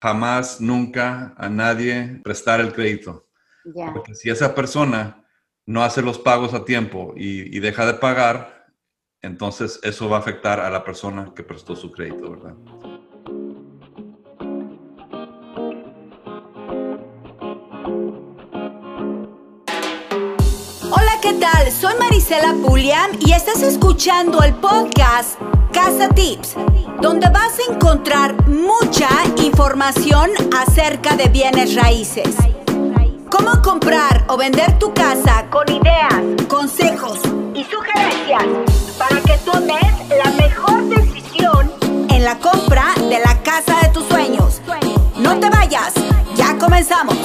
jamás, nunca a nadie prestar el crédito. Porque si esa persona no hace los pagos a tiempo y, deja de pagar, entonces eso va a afectar a la persona que prestó su crédito, ¿verdad? Hola, ¿qué tal? Soy Marisela Puliam y estás escuchando el podcast Casa Tips, donde vas a encontrar mucha información acerca de bienes raíces. Cómo comprar o vender tu casa con ideas, consejos y sugerencias para que tomes la mejor decisión en la compra de la casa de tus sueños. No te vayas, ya comenzamos.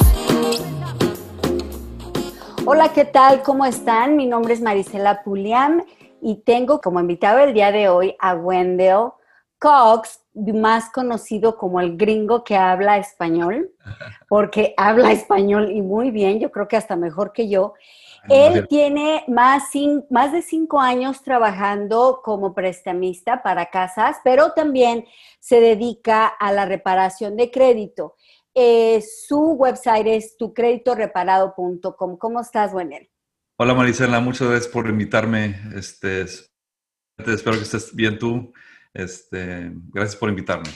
Hola, ¿qué tal? ¿Cómo están? Mi nombre es Marisela Puliam y tengo como invitado el día de hoy a Wendell Cox, más conocido como el gringo que habla español, porque habla español y muy bien, yo creo que hasta mejor que yo. Él tiene más, más de cinco años trabajando como prestamista para casas, pero también se dedica a la reparación de crédito. Eh, su website es tucreditoreparado.com. ¿Cómo estás, Wendell? Hola Marisela, muchas gracias por invitarme. Este, espero que estés bien tú. Este, gracias por invitarme.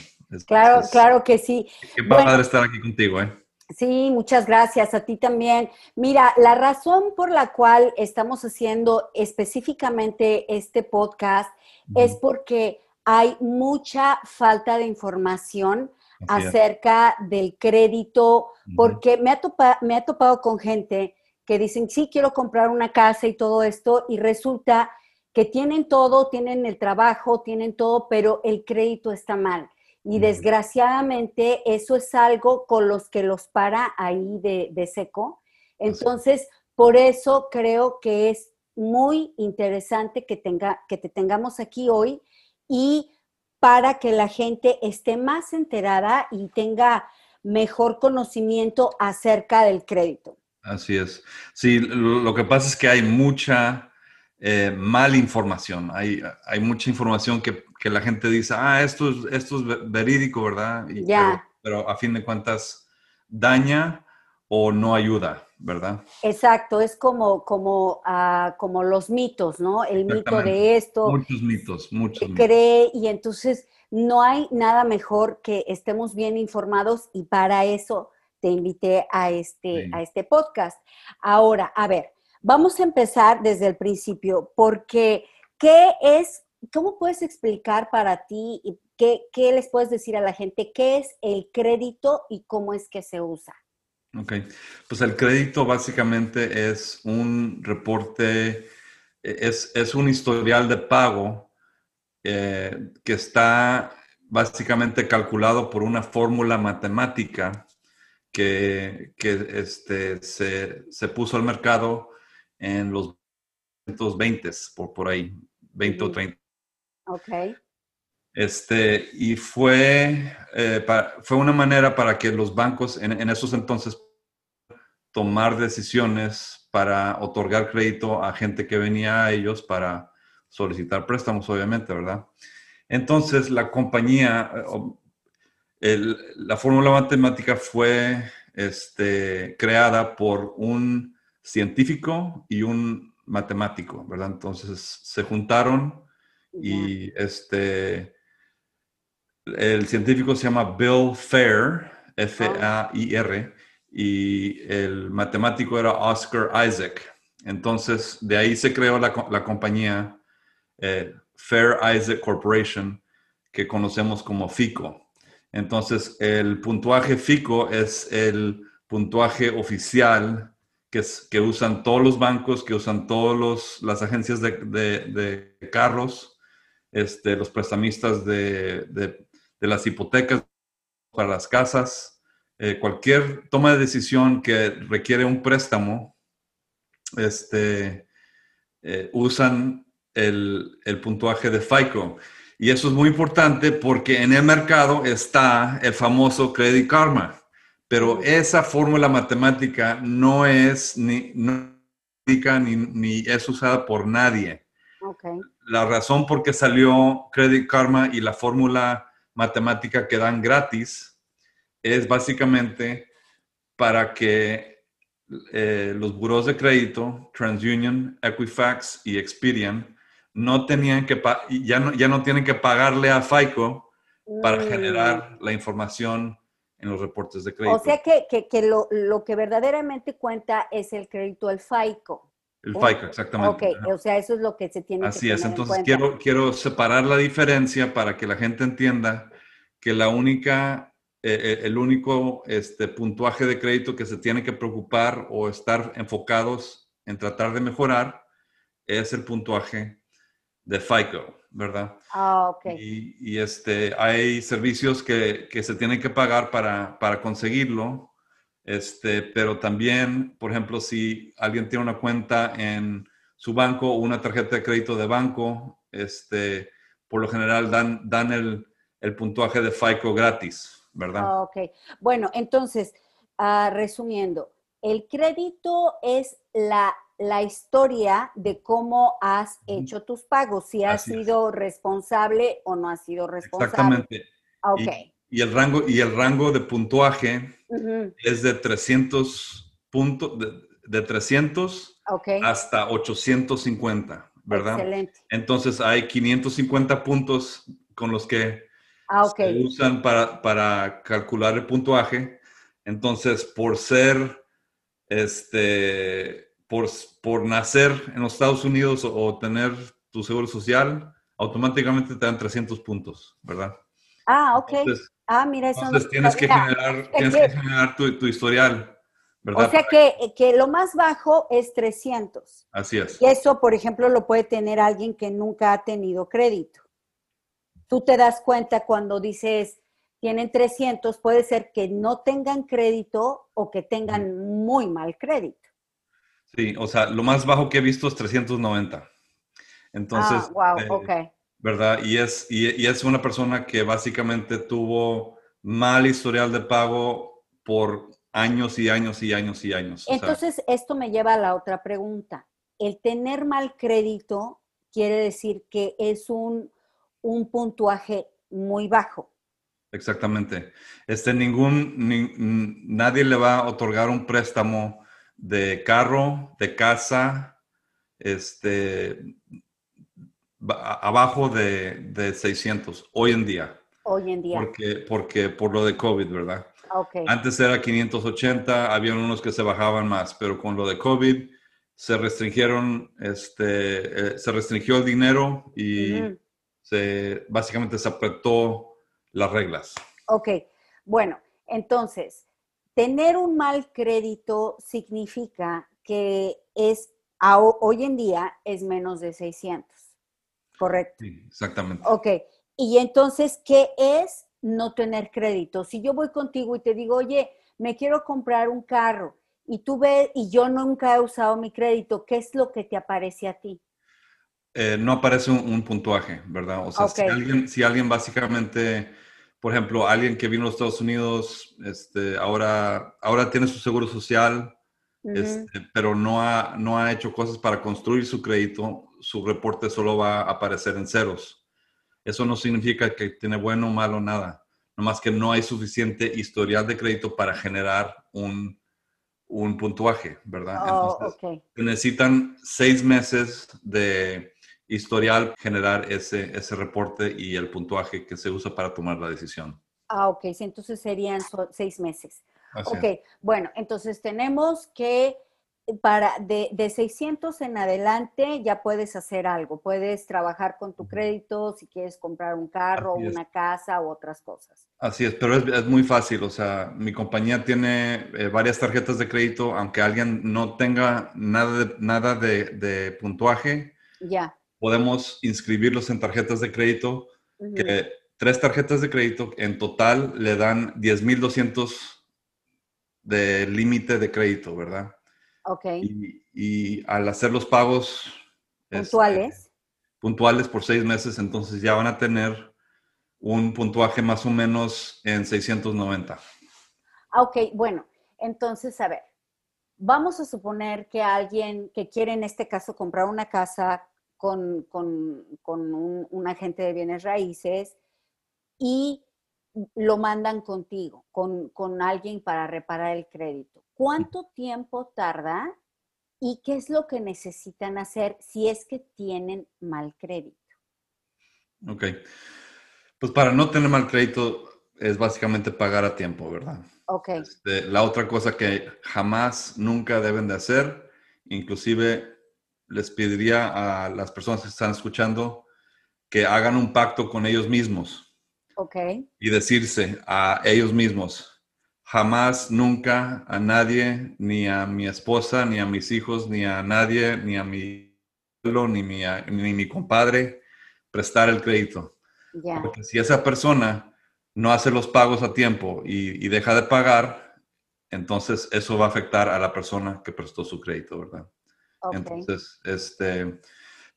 claro, claro que sí. Qué padre estar aquí contigo, ¿eh? Sí, muchas gracias. A ti también. Mira, la razón por la cual estamos haciendo específicamente este podcast es porque hay mucha falta de información acerca del crédito, porque me, ha me ha topado con gente que dicen, sí, quiero comprar una casa y todo esto, y resulta que tienen todo, tienen el trabajo, tienen todo, pero el crédito está mal. Y desgraciadamente eso es algo con los que los para ahí de, seco. Entonces, por eso creo que es muy interesante que, tenga, que te tengamos aquí hoy y para que la gente esté más enterada y tenga mejor conocimiento acerca del crédito. Así es. Sí, lo que pasa es que hay mucha eh, mala información. Hay, hay mucha información que, la gente dice, ah, esto es, esto es verídico, ¿verdad? ya. Pero, a fin de cuentas daña o no ayuda, ¿verdad? Exacto, es como, como, ah, como los mitos, ¿no? El mito de esto. Muchos mitos, muchos mitos. Cree y entonces no hay nada mejor que estemos bien informados y para eso te invité a este, a este podcast. Ahora, a ver, vamos a empezar desde el principio, porque ¿qué es, cómo puedes explicar para ti y qué, qué les puedes decir a la gente qué es el crédito y cómo es que se usa? Ok, pues el crédito básicamente es un reporte, es, es un historial de pago eh, que está básicamente calculado por una fórmula matemática que, este, se, puso al mercado en los 20, por, por ahí, 20 o 30. Ok. Este, y fue, eh, fue una manera para que los bancos en, en, esos entonces tomar decisiones para otorgar crédito a gente que venía a ellos para solicitar préstamos, obviamente, ¿verdad? Entonces, la compañía, la fórmula matemática fue este, creada por un científico y un matemático, ¿verdad? Entonces se juntaron y este, el científico se llama Bill Fair, F-A-I-R, y el matemático era Oscar Isaac. Entonces, de ahí se creó la, compañía eh, Fair Isaac Corporation, que conocemos como FICO. Entonces, el puntuaje FICO es el puntuaje oficial que, que usan todos los bancos, que usan todas las agencias de, carros, este, los prestamistas de, las hipotecas para las casas, eh, cualquier toma de decisión que requiere un préstamo, este, eh, usan el, el puntuaje de FICO. Y eso es muy importante porque en el mercado está el famoso Credit Karma, pero esa fórmula matemática no es ni, ni, ni es usada por nadie. La razón por qué salió Credit Karma y la fórmula matemática que dan gratis es básicamente para que eh, los buros de crédito, TransUnion, Equifax y Experian, no tenían que ya no, ya no tienen que pagarle a FICO para mm. generar la información en los reportes de crédito. O sea que, lo, lo, que verdaderamente cuenta es el crédito al FICO. El FICO, exactamente. Ok, o sea, eso es lo que se tiene Así que Así es, entonces quiero, quiero separar la diferencia para que la gente entienda que la única, eh, eh, el único este, puntuaje de crédito que se tiene que preocupar o estar enfocados en tratar de mejorar es el puntuaje de FICO, ¿verdad? Ah, ok. Y, este, hay servicios que, que, se tienen que pagar para, para conseguirlo este, pero también, por ejemplo, si alguien tiene una cuenta en su banco o una tarjeta de crédito de banco, este, por lo general dan, dan el, el puntuaje de FICO gratis, ¿verdad? Ah, ok. Bueno, entonces, uh, resumiendo, el crédito es la, la, historia de cómo has hecho tus pagos, si has sido responsable o no has sido responsable. Exactamente. Ok. Y el rango, y el rango de puntuaje es de 300 puntos, de, 300 hasta 850, ¿verdad? Excelente. Entonces hay 550 puntos con los que ah, se usan para, para, calcular el puntuaje. Entonces, por ser, este, por, por nacer en los Estados Unidos o, tener tu seguro social, automáticamente te dan 300 puntos, ¿verdad? Ah, ok. Ah, mira, eso Entonces tienes que generar, tienes que, generar tu, historial, ¿verdad? O sea que, que, lo más bajo es 300. Así es. Y eso, por ejemplo, lo puede tener alguien que nunca ha tenido crédito. Tú te das cuenta cuando dices, tienen 300, puede ser que no tengan crédito o que tengan muy mal crédito. Sí, o sea, lo más bajo que he visto es 390. Entonces, ah, wow, eh, ok. ¿verdad? Y es, y, es una persona que básicamente tuvo mal historial de pago por años y años y años y años. Entonces, esto me lleva a la otra pregunta. El tener mal crédito quiere decir que es un, un puntuaje muy bajo. Exactamente. Este, ningún, nadie le va a otorgar un préstamo de carro, de casa, este, abajo de, de, 600 hoy en día. Hoy en día. Porque, porque por lo de COVID, ¿verdad? Okay. Antes era 580, habían unos que se bajaban más, pero con lo de COVID se restringieron, este, eh, se restringió el dinero y se, básicamente se apretó las reglas. Ok, bueno, entonces, tener un mal crédito significa que es, hoy en día es menos de 600. Correcto. Sí, exactamente. Ok. Y entonces, ¿qué es no tener crédito? Si yo voy contigo y te digo, oye, me quiero comprar un carro y tú ves, y yo nunca he usado mi crédito, ¿qué es lo que te aparece a ti? Eh, no aparece un, puntuaje, ¿verdad? O sea, si, alguien, si alguien básicamente, por ejemplo, alguien que vino a los Estados Unidos, este, ahora, ahora tiene su seguro social, este, pero no ha, no ha hecho cosas para construir su crédito, su reporte solo va a aparecer en ceros. Eso no significa que tiene bueno malo nada, nomás que no hay suficiente historial de crédito para generar un, un puntuaje, ¿verdad? Oh, necesitan seis meses de historial generar ese, ese reporte y el puntuaje que se usa para tomar la decisión. Ah, ok, entonces serían seis meses. ok, bueno, entonces tenemos que para de, de, 600 en adelante ya puedes hacer algo, puedes trabajar con tu crédito si quieres comprar un carro, una casa u otras cosas. Así es, pero es, muy fácil, o sea, mi compañía tiene eh, varias tarjetas de crédito, aunque alguien no tenga nada de, nada de, puntuaje, ya. Podemos inscribirlos en tarjetas de crédito, que tres tarjetas de crédito en total le dan 10,200 de límite de crédito, ¿verdad? Ok. Y, al hacer los pagos este, puntuales. puntuales por seis meses, entonces ya van a tener un puntuaje más o menos en 690. Ah, ok, bueno, entonces, a ver, vamos a suponer que alguien que quiere en este caso comprar una casa con, un, un, agente de bienes raíces y lo mandan contigo, con, con alguien para reparar el crédito. ¿Cuánto tiempo tarda y qué es lo que necesitan hacer si es que tienen mal crédito? Ok. Pues para no tener mal crédito es básicamente pagar a tiempo, ¿verdad? Ok. Este, la otra cosa que jamás, nunca deben de hacer, inclusive les pediría a las personas que están escuchando que hagan un pacto con ellos mismos. Ok. Y decirse a ellos mismos, jamás, nunca a nadie, ni a mi esposa, ni a mis hijos, ni a nadie, ni a mi ni mi, ni mi compadre, prestar el crédito. Porque si esa persona no hace los pagos a tiempo y, deja de pagar, entonces eso va a afectar a la persona que prestó su crédito, ¿verdad? Entonces, este,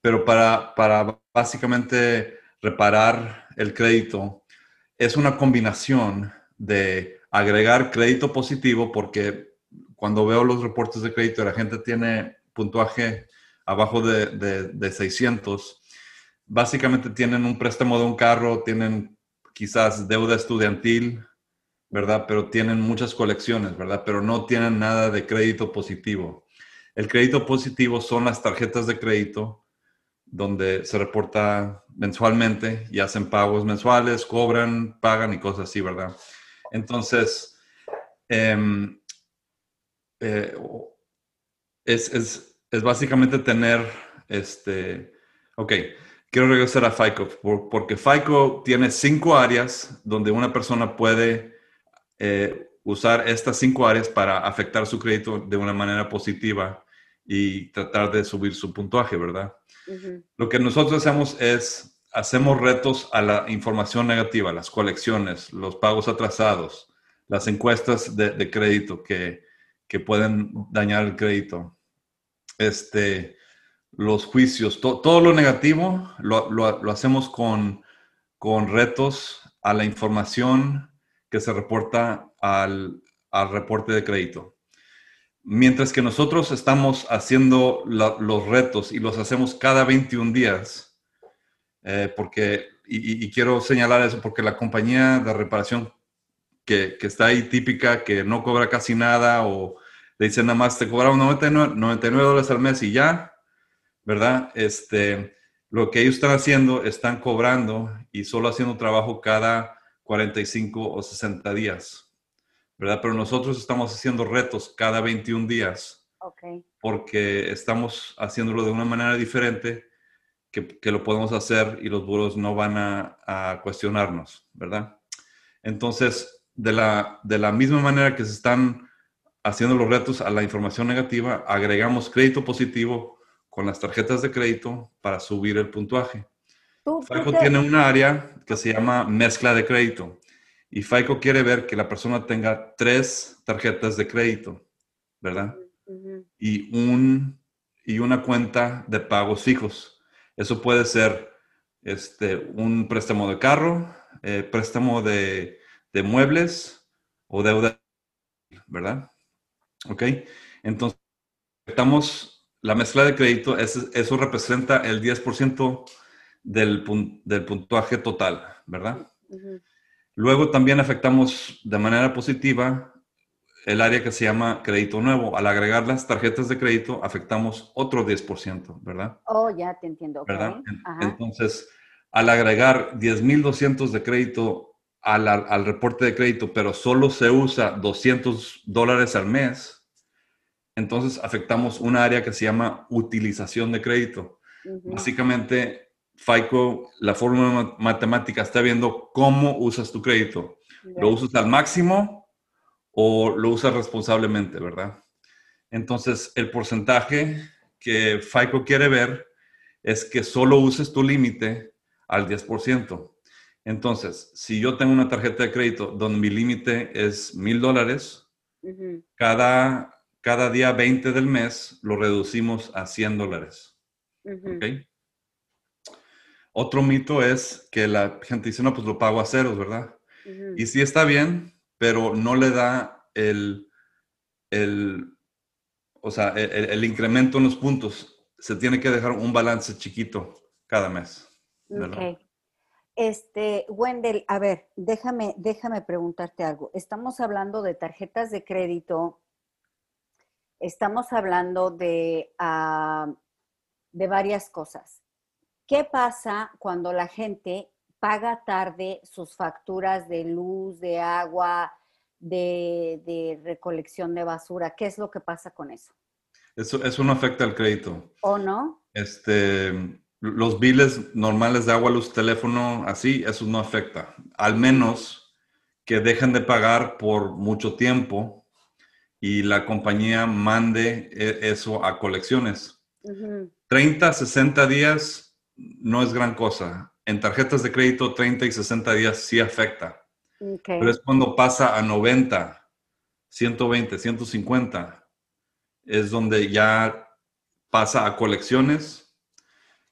pero para, para básicamente reparar el crédito, es una combinación de agregar crédito positivo, porque cuando veo los reportes de crédito, la gente tiene puntuaje abajo de, de, de 600, básicamente tienen un préstamo de un carro, tienen quizás deuda estudiantil, ¿verdad? Pero tienen muchas colecciones, ¿verdad? Pero no tienen nada de crédito positivo. El crédito positivo son las tarjetas de crédito donde se reporta mensualmente y hacen pagos mensuales, cobran, pagan y cosas así, ¿verdad? Entonces, em, eh, es, es, es, básicamente tener, este, ok, quiero regresar a FICO, porque FICO tiene cinco áreas donde una persona puede eh, usar estas cinco áreas para afectar su crédito de una manera positiva y tratar de subir su puntuaje, ¿verdad? Lo que nosotros hacemos es, hacemos retos a la información negativa, las colecciones, los pagos atrasados, las encuestas de, crédito que, que, pueden dañar el crédito. Este, los juicios, todo lo negativo lo, lo, hacemos con, con, retos a la información que se reporta al, al reporte de crédito. Mientras que nosotros estamos haciendo los retos y los hacemos cada 21 días, eh, porque, y, quiero señalar eso porque la compañía de reparación que, que, está ahí típica, que no cobra casi nada o le dicen nada más te cobraron 99, 99 dólares al mes y ya, ¿verdad? Este, lo que ellos están haciendo, están cobrando y solo haciendo trabajo cada 45 o 60 días, ¿verdad? Pero nosotros estamos haciendo retos cada 21 días. Porque estamos haciéndolo de una manera diferente que, que lo podemos hacer y los buros no van a, a, cuestionarnos, ¿verdad? Entonces, de la, de la misma manera que se están haciendo los retos a la información negativa, agregamos crédito positivo con las tarjetas de crédito para subir el puntuaje. FICO tiene un área que se llama mezcla de crédito y FICO quiere ver que la persona tenga tres tarjetas de crédito, ¿verdad? y, un, y una cuenta de pagos fijos. Eso puede ser este, un préstamo de carro, eh, préstamo de, de muebles o deuda, ¿verdad? ¿Ok? Entonces, estamos la mezcla de crédito, eso representa el 10% del, del, puntuaje total, ¿verdad? Luego también afectamos de manera positiva el área que se llama crédito nuevo. Al agregar las tarjetas de crédito, afectamos otro 10%, ¿verdad? Oh, ya te entiendo. ¿Verdad? Entonces, al agregar 10,200 de crédito al, al reporte de crédito, pero solo se usa 200 dólares al mes, entonces afectamos una área que se llama utilización de crédito. Básicamente, FICO, la fórmula matemática está viendo cómo usas tu crédito. ¿Lo usas al máximo o lo usas responsablemente, verdad? Entonces, el porcentaje que FICO quiere ver es que solo uses tu límite al 10%. Entonces, si yo tengo una tarjeta de crédito donde mi límite es mil dólares, cada cada día 20 del mes lo reducimos a 100 dólares. Otro mito es que la gente dice, no, pues lo pago a ceros, ¿verdad? Y sí está bien, pero no le da el, el o sea, el, incremento en los puntos. Se tiene que dejar un balance chiquito cada mes. este, Wendell, a ver, déjame, déjame preguntarte algo. Estamos hablando de tarjetas de crédito, estamos hablando de, ah, de varias cosas. ¿Qué pasa cuando la gente paga tarde sus facturas de luz, de agua, de, recolección de basura? ¿Qué es lo que pasa con eso? Eso, eso no afecta al crédito. ¿O no? Este, los biles normales de agua, luz, teléfono, así, eso no afecta. Al menos que dejen de pagar por mucho tiempo y la compañía mande e, eso a colecciones. 30, 60 días no es gran cosa. En tarjetas de crédito, 30 y 60 días sí afecta. Pero es cuando pasa a 90, 120, 150, es donde ya pasa a colecciones,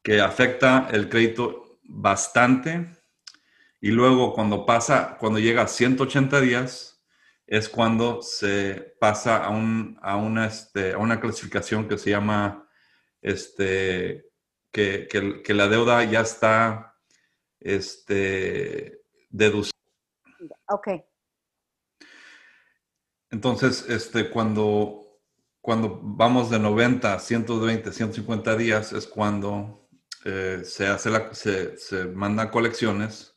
que afecta el crédito bastante. Y luego cuando pasa, cuando llega a 180 días, es cuando se pasa a, un, a, una, este, a una clasificación que se llama este, que, que, la deuda ya está este, deducida. Ok. Entonces, este, cuando, cuando vamos de 90 a 120, 150 días es cuando eh, se, hace la, se, se mandan colecciones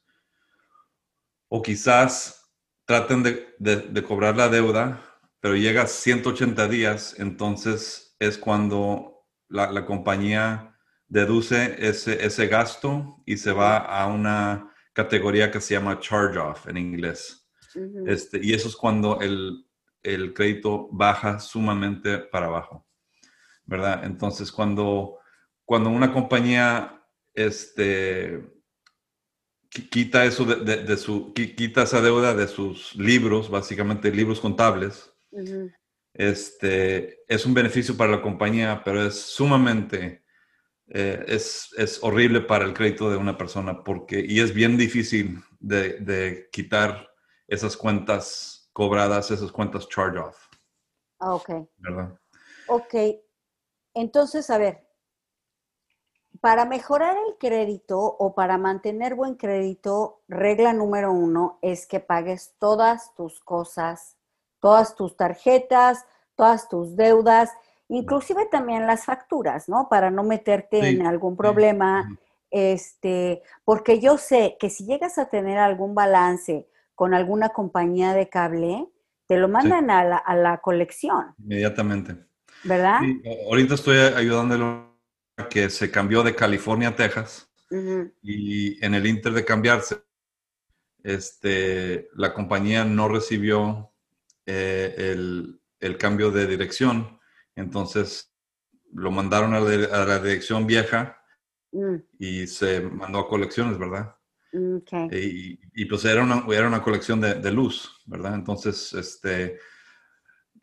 o quizás traten de, de, cobrar la deuda, pero llega a 180 días, entonces es cuando la, compañía deduce ese, ese, gasto y se va a una categoría que se llama charge off en inglés. este, y eso es cuando el, el, crédito baja sumamente para abajo, ¿verdad? Entonces, cuando, cuando una compañía este, quita eso de, su, quita esa deuda de sus libros, básicamente libros contables, este, es un beneficio para la compañía, pero es sumamente, eh, es, es, horrible para el crédito de una persona porque, y es bien difícil de, de quitar esas cuentas cobradas, esas cuentas charge off. Ah, ok. ¿Verdad? Ok. Entonces, a ver, para mejorar el crédito o para mantener buen crédito, regla número uno es que pagues todas tus cosas todas tus tarjetas, todas tus deudas, inclusive también las facturas, ¿no? Para no meterte en algún problema, este, porque yo sé que si llegas a tener algún balance con alguna compañía de cable, te lo mandan a, la, colección. Inmediatamente. ¿Verdad? ahorita estoy ayudándolo a que se cambió de California a Texas y en el inter de cambiarse, este, la compañía no recibió eh, el, cambio de dirección. Entonces lo mandaron a la, dirección vieja mm. y se mandó a colecciones, ¿verdad? Mm, y, pues era una, era una colección de, luz, ¿verdad? Entonces, este,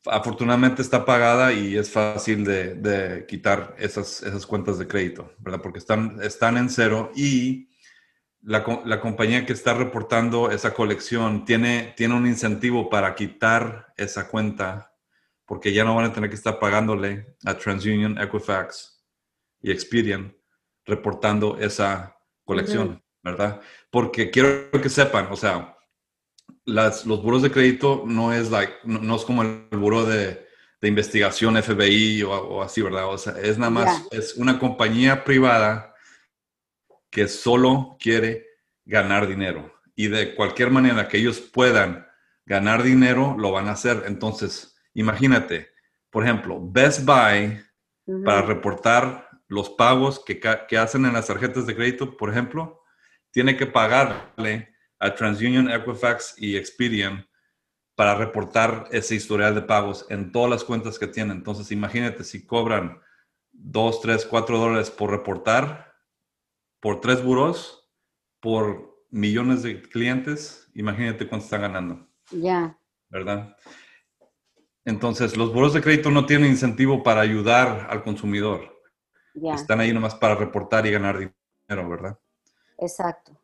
afortunadamente está pagada y es fácil de, quitar esas, esas cuentas de crédito, ¿verdad? Porque están, están en cero y la, compañía que está reportando esa colección tiene, tiene un incentivo para quitar esa cuenta porque ya no van a tener que estar pagándole a TransUnion, Equifax y Experian reportando esa colección, ¿verdad? Porque quiero que sepan, o sea, las, los buros de crédito no es, like, no, es como el buro de, investigación FBI o, así, ¿verdad? O sea, es nada más, es una compañía privada que solo quiere ganar dinero. Y de cualquier manera que ellos puedan ganar dinero, lo van a hacer. Entonces, imagínate, por ejemplo, Best Buy, para reportar los pagos que, que, hacen en las tarjetas de crédito, por ejemplo, tiene que pagarle a TransUnion, Equifax y Expedian para reportar ese historial de pagos en todas las cuentas que tienen. Entonces, imagínate si cobran 2, 3, 4 dólares por reportar, por tres buros, por millones de clientes, imagínate cuánto están ganando. Ya. ¿Verdad? Entonces, los buros de crédito no tienen incentivo para ayudar al consumidor. Están ahí nomás para reportar y ganar dinero, ¿verdad? Exacto.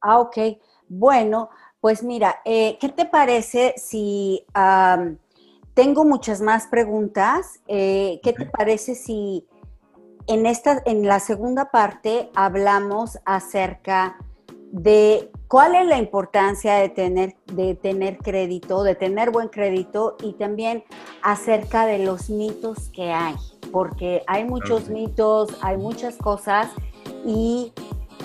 Ah, ok. Bueno, pues mira, eh, ¿qué te parece si tengo muchas más preguntas? Eh, ¿Qué te parece si en, esta, en la segunda parte hablamos acerca de cuál es la importancia de tener, de tener crédito, de tener buen crédito y también acerca de los mitos que hay, porque hay muchos mitos, hay muchas cosas y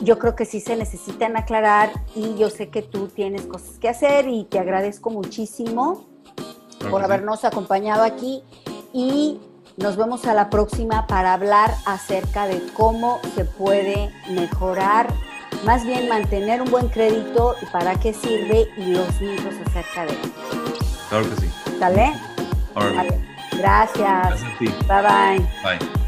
yo creo que sí se necesitan aclarar y yo sé que tú tienes cosas que hacer y te agradezco muchísimo por habernos acompañado aquí y nos vemos a la próxima para hablar acerca de cómo se puede mejorar más bien mantener un buen crédito y para qué sirve y los mitos acerca de él. Claro que sí. ¿Sale? Vale. Gracias. Gracias a ti. Bye bye. Bye.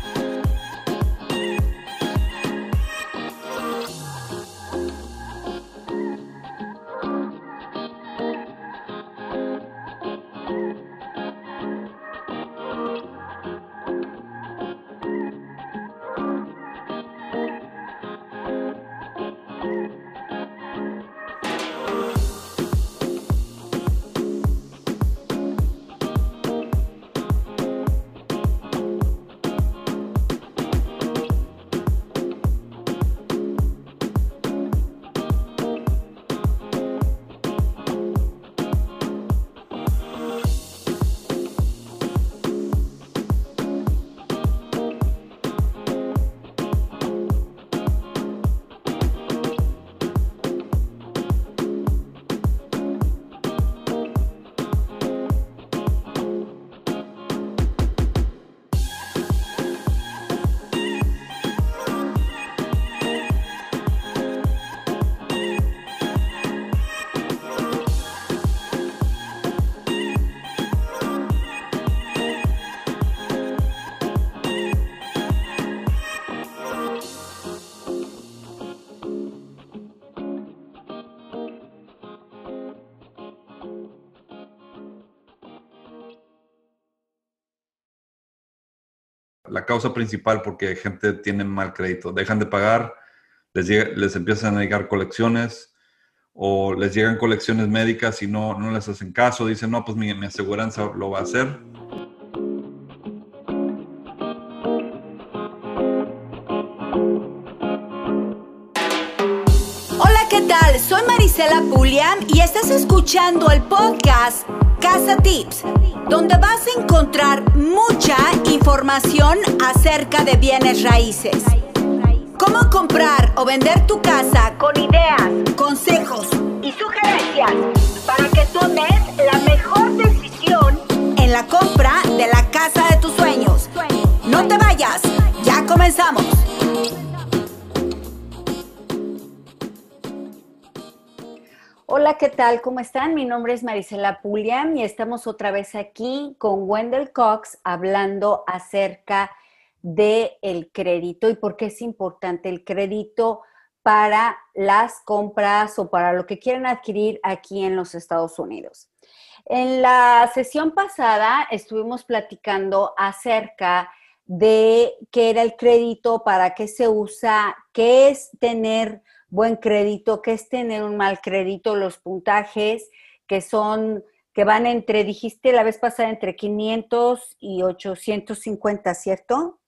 Causa principal porque gente tiene mal crédito. Dejan de pagar, les, les empiezan a llegar colecciones o les llegan colecciones médicas y no, no les hacen caso. Dicen, no, pues mi, aseguranza lo va a hacer. Hola, ¿qué tal? Soy Marisela Puliam y estás escuchando el podcast Casa Tips donde vas a encontrar mucha información acerca de bienes raíces. Cómo comprar o vender tu casa con ideas, consejos y sugerencias para que tomes la mejor decisión en la compra de la casa de tus sueños. No te vayas, ya comenzamos. Hola, ¿qué tal? ¿Cómo están? Mi nombre es Marisela Puliam y estamos otra vez aquí con Wendell Cox hablando acerca del el crédito y por qué es importante el crédito para las compras o para lo que quieren adquirir aquí en los Estados Unidos. En la sesión pasada estuvimos platicando acerca de qué era el crédito, para qué se usa, qué es tener buen crédito, que es tener un mal crédito, los puntajes que son, que van entre, dijiste la vez pasada, entre 500 y 850, ¿cierto?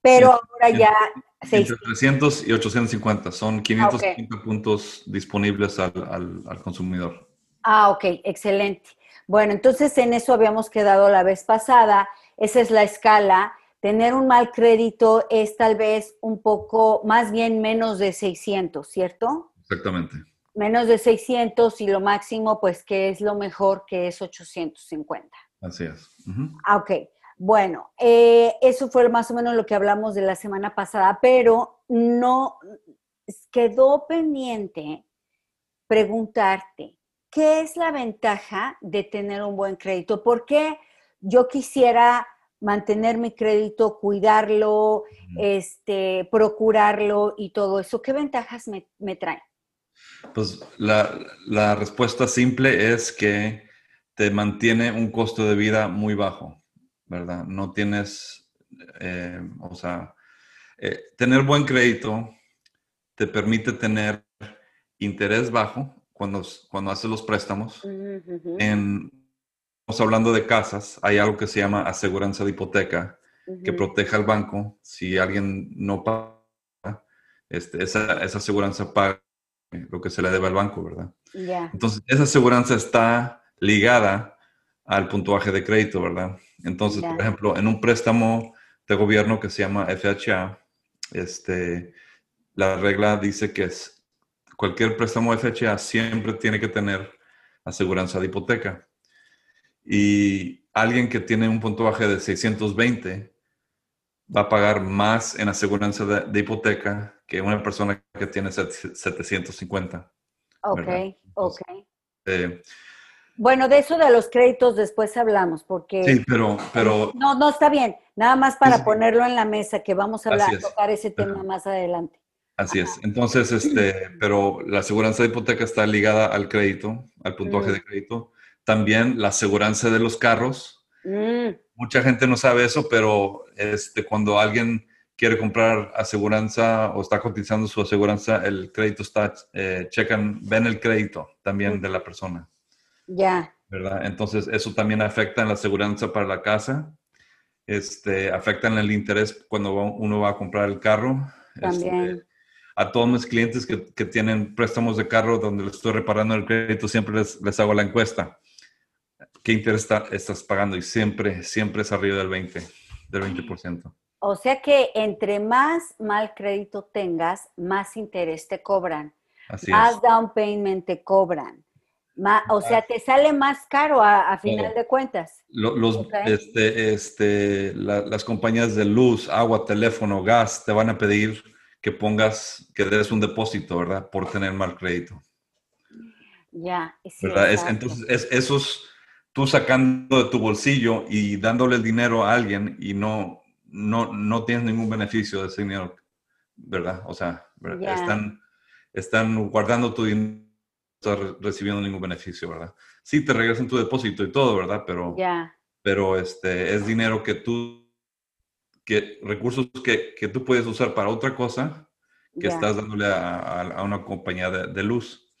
Pero ahora ya... Entre 300 y 850, son 550 puntos disponibles al, al consumidor. Ah, ok, excelente. Bueno, entonces en eso habíamos quedado la vez pasada, esa es la escala Tener un mal crédito es tal vez un poco, más bien menos de 600, ¿cierto? Exactamente. Menos de 600 y lo máximo, pues que es lo mejor, que es 850. Así es. Ah, ok. Bueno, eh, eso fue más o menos lo que hablamos de la semana pasada, pero no quedó pendiente preguntarte, ¿qué es la ventaja de tener un buen crédito? ¿Por qué yo quisiera mantener mi crédito, cuidarlo, este, procurarlo y todo eso. ¿Qué ventajas me, me traen? Pues la, respuesta simple es que te mantiene un costo de vida muy bajo, ¿verdad? No tienes, eh, o sea, eh, tener buen crédito te permite tener interés bajo cuando, cuando haces los préstamos en hablando de casas, hay algo que se llama aseguranza de hipoteca, que protege al banco si alguien no paga, este, esa, esa aseguranza paga lo que se le debe al banco, ¿verdad? Entonces, esa aseguranza está ligada al puntuaje de crédito, ¿verdad? Entonces, por ejemplo, en un préstamo de gobierno que se llama FHA, este, la regla dice que es, cualquier préstamo FHA siempre tiene que tener aseguranza de hipoteca. Y alguien que tiene un puntuaje de 620 va a pagar más en aseguranza de, de hipoteca que una persona que tiene set- 750. Ok, ok. Eh, Bueno, de eso de los créditos después hablamos, porque... sí, pero, pero No, no, está bien. Nada más para Sí, ponerlo en la mesa, que vamos a hablar, es. tocar ese tema Ajá. más adelante. así es. Entonces, este, pero la aseguranza de hipoteca está ligada al crédito, al puntuaje Mm. de crédito. También la aseguranza de los carros. Mm, Mucha gente no sabe eso, pero este, cuando alguien quiere comprar aseguranza o está cotizando su aseguranza, el crédito está, eh, checan, ven el crédito también de la persona, ya, ¿verdad? Entonces, eso también afecta en la aseguranza para la casa, este, afecta en el interés cuando uno va a comprar el carro. Este, también. a todos mis clientes que, que tienen préstamos de carro donde les estoy reparando el crédito, siempre les, les hago la encuesta. ¿Qué interés está- estás pagando? Y siempre, siempre es arriba del 20, del 20%. O sea que entre más mal crédito tengas, más interés te cobran, Así más es. down payment te cobran. O sea, te sale más caro a, a final de cuentas. Lo- los, Ok. este, este, la- las compañías de luz, agua, teléfono, gas, te van a pedir que pongas, que des un depósito, ¿verdad? Por tener mal crédito. Ya, sí, ¿verdad? Es, entonces, es, esos tú sacando de tu bolsillo y dándole el dinero a alguien y no, no, no tienes ningún beneficio de ese dinero, ¿verdad? O sea, están, están guardando tu dinero, no estás re- recibiendo ningún beneficio, ¿verdad? Sí, te regresan tu depósito y todo, ¿verdad? Pero, Ya, pero este, es dinero que tú, que recursos que, que tú puedes usar para otra cosa que estás dándole a, a- a una compañía de, de luz.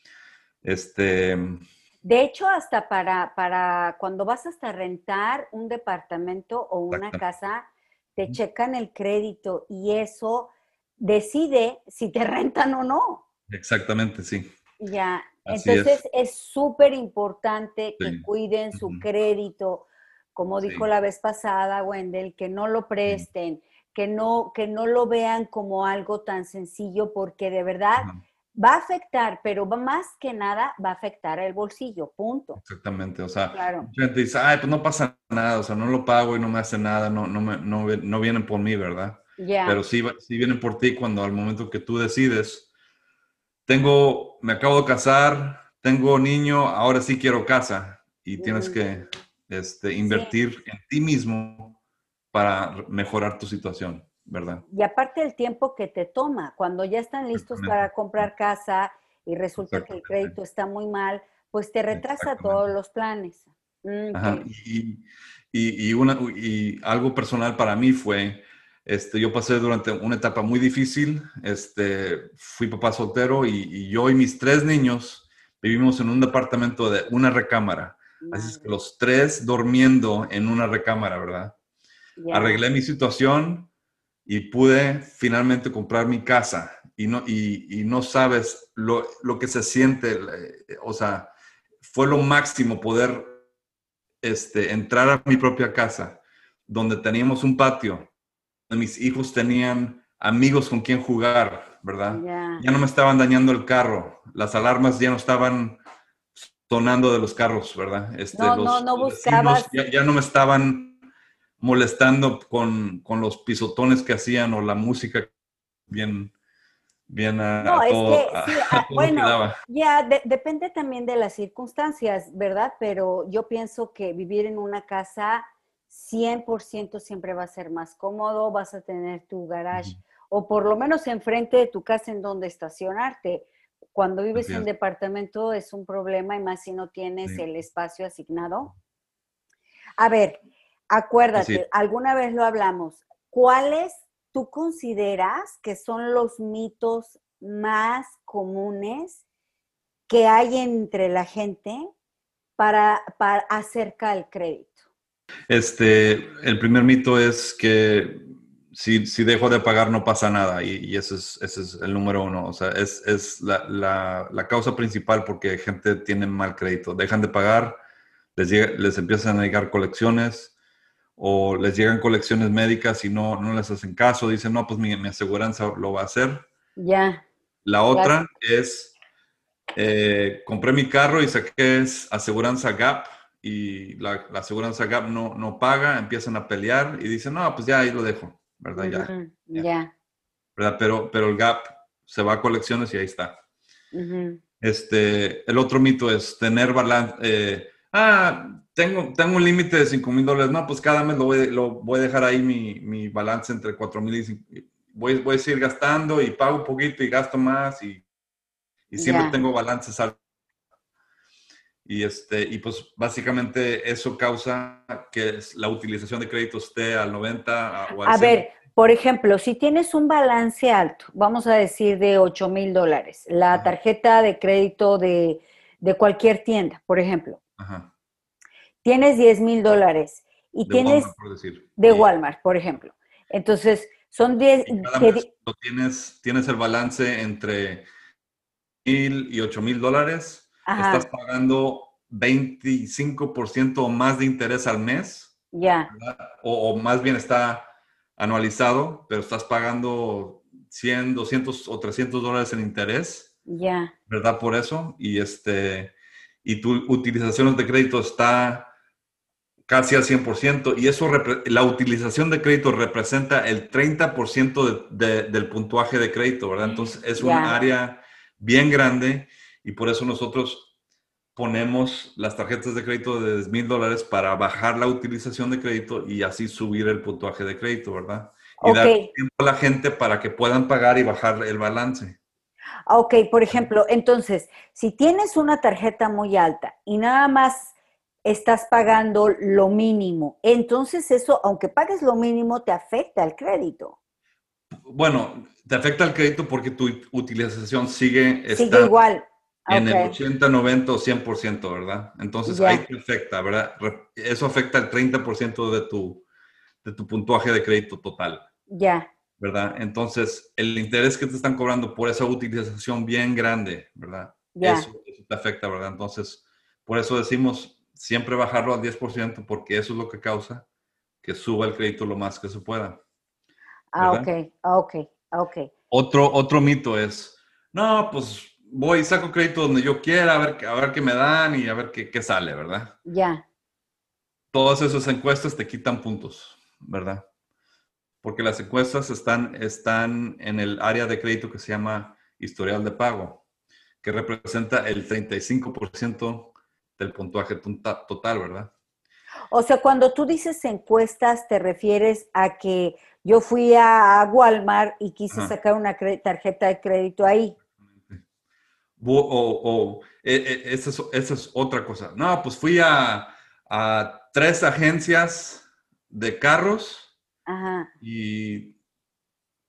Este, De hecho, hasta para, para cuando vas hasta rentar un departamento o una casa, te checan el crédito y eso decide si te rentan o no. exactamente, sí. Ya, Así entonces es súper importante que Sí. cuiden su crédito, como dijo Sí. la vez pasada, Wendell, que no lo presten, que no, que no lo vean como algo tan sencillo, porque de verdad va a afectar, pero va más que nada va a afectar el bolsillo, punto. Exactamente, o sea, Claro. mucha gente dice, ay, pues no pasa nada, o sea, no lo pago y no me hace nada, no, no, me- no, no vienen por mí, ¿verdad? Ya, Pero sí, sí vienen por ti cuando al momento que tú decides, tengo, me acabo de casar, tengo niño, ahora sí quiero casa y tienes Mm. que este, invertir en ti mismo para mejorar tu situación, ¿verdad? y aparte el tiempo que te toma, cuando ya están listos para comprar casa y resulta que el crédito está muy mal, pues te retrasa todos los planes. Mm, Ajá. Y, y, y una, y algo personal para mí fue, este, yo pasé durante una etapa muy difícil, este, fui papá soltero y, y yo y mis tres niños vivimos en un departamento de una recámara. Así es que los tres durmiendo en una recámara, ¿verdad? ya. Arreglé mi situación y pude finalmente comprar mi casa. Y no, y, y no sabes lo, lo que se siente, eh, o sea, fue lo máximo poder este, entrar a mi propia casa, donde teníamos un patio, donde mis hijos tenían amigos con quien jugar, ¿verdad? Ya. Ya no me estaban dañando el carro, las alarmas ya no estaban sonando de los carros, ¿verdad? Este, No, los, no, buscabas- Ya, ya no me estaban molestando con, con los pisotones que hacían o la música bien, bien a, No, a es que, a- sí, a todo bueno. Ya, de- depende también de las circunstancias, ¿verdad? Pero yo pienso que vivir en una casa 100% siempre va a ser más cómodo, vas a tener tu garage o por lo menos enfrente de tu casa en donde estacionarte. Cuando vives en departamento es un problema y más si no tienes Sí. el espacio asignado. A ver, acuérdate, alguna vez lo hablamos. ¿Cuáles tú consideras que son los mitos más comunes que hay entre la gente para, para acerca al crédito? Este, el primer mito es que si, si dejo de pagar no pasa nada y, y ese, es, ese es el número uno. O sea, es, es la, la, la, causa principal porque gente tiene mal crédito. Dejan de pagar, les, llega, les empiezan a llegar colecciones o les llegan colecciones médicas y no, no les hacen caso. Dicen, no, pues mi, mi aseguranza lo va a hacer. Ya. La otra es, eh, compré mi carro y saqué aseguranza GAP y la, la aseguranza GAP no, no paga, empiezan a pelear y dicen, no, pues ya ahí lo dejo, ¿verdad? Uh -huh. Ya. ya. ¿Verdad? Pero, pero el GAP se va a colecciones y ahí está. Uh -huh. Este, el otro mito es tener balance. Eh, ah, tengo, tengo un límite de 5 mil dólares. No, pues cada mes lo voy, lo voy a dejar ahí mi, mi balance entre 4 mil y 5 voy, voy a seguir gastando y pago un poquito y gasto más y, y siempre yeah. tengo balances altos. Y, este, y pues básicamente eso causa que la utilización de crédito esté al 90 o al A ver, por ejemplo, si tienes un balance alto, vamos a decir de 8 mil dólares, la Ajá. tarjeta de crédito de, de, cualquier tienda, por ejemplo, Ajá. Tienes 10 mil dólares y de tienes Walmart, por decir. de Walmart, por ejemplo. Entonces, son 10... Tienes, tienes el balance entre mil y 8 mil dólares estás pagando 25% o más de interés al mes. Ya. O, o, más bien está anualizado, pero estás pagando 100, 200 o 300 dólares en interés. Ya. ¿Verdad? Por eso. Y, este, y tu utilización de crédito está casi al 100%. Y eso, la utilización de crédito representa el 30% de, de, del puntuaje de crédito, ¿verdad? Entonces es un yeah. área bien grande y por eso nosotros ponemos las tarjetas de crédito de 10 mil dólares para bajar la utilización de crédito y así subir el puntuaje de crédito, ¿verdad? Y okay. dar tiempo a la gente para que puedan pagar y bajar el balance. Ok, por ejemplo, entonces, si tienes una tarjeta muy alta y nada más estás pagando lo mínimo, entonces eso, aunque pagues lo mínimo, te afecta el crédito. Bueno, te afecta el crédito porque tu utilización sigue, sigue igual en okay. el 80, 90 o 100%, ¿verdad? Entonces yeah. ahí te afecta, ¿verdad? Eso afecta el 30% de tu, de tu puntuaje de crédito total. Ya. Yeah. ¿Verdad? Entonces, el interés que te están cobrando por esa utilización bien grande, ¿verdad? Yeah. Eso, eso, te afecta, ¿verdad? Entonces, por eso decimos siempre bajarlo al 10% porque eso es lo que causa que suba el crédito lo más que se pueda. Ah, ok, ok, ok. Otro, otro mito es, no, pues voy y saco crédito donde yo quiera, a ver, a ver qué me dan y a ver qué, qué sale, ¿verdad? Ya. Yeah. Todas esas encuestas te quitan puntos, ¿verdad? Porque las encuestas están, están en el área de crédito que se llama historial de pago, que representa el 35% del puntuaje total, ¿verdad? O sea, cuando tú dices encuestas, te refieres a que yo fui a Walmart y quise Ajá. sacar una tarjeta de crédito ahí. O, o, o esa, es, esa, es, otra cosa. No, pues fui a, a tres agencias de carros Ajá. y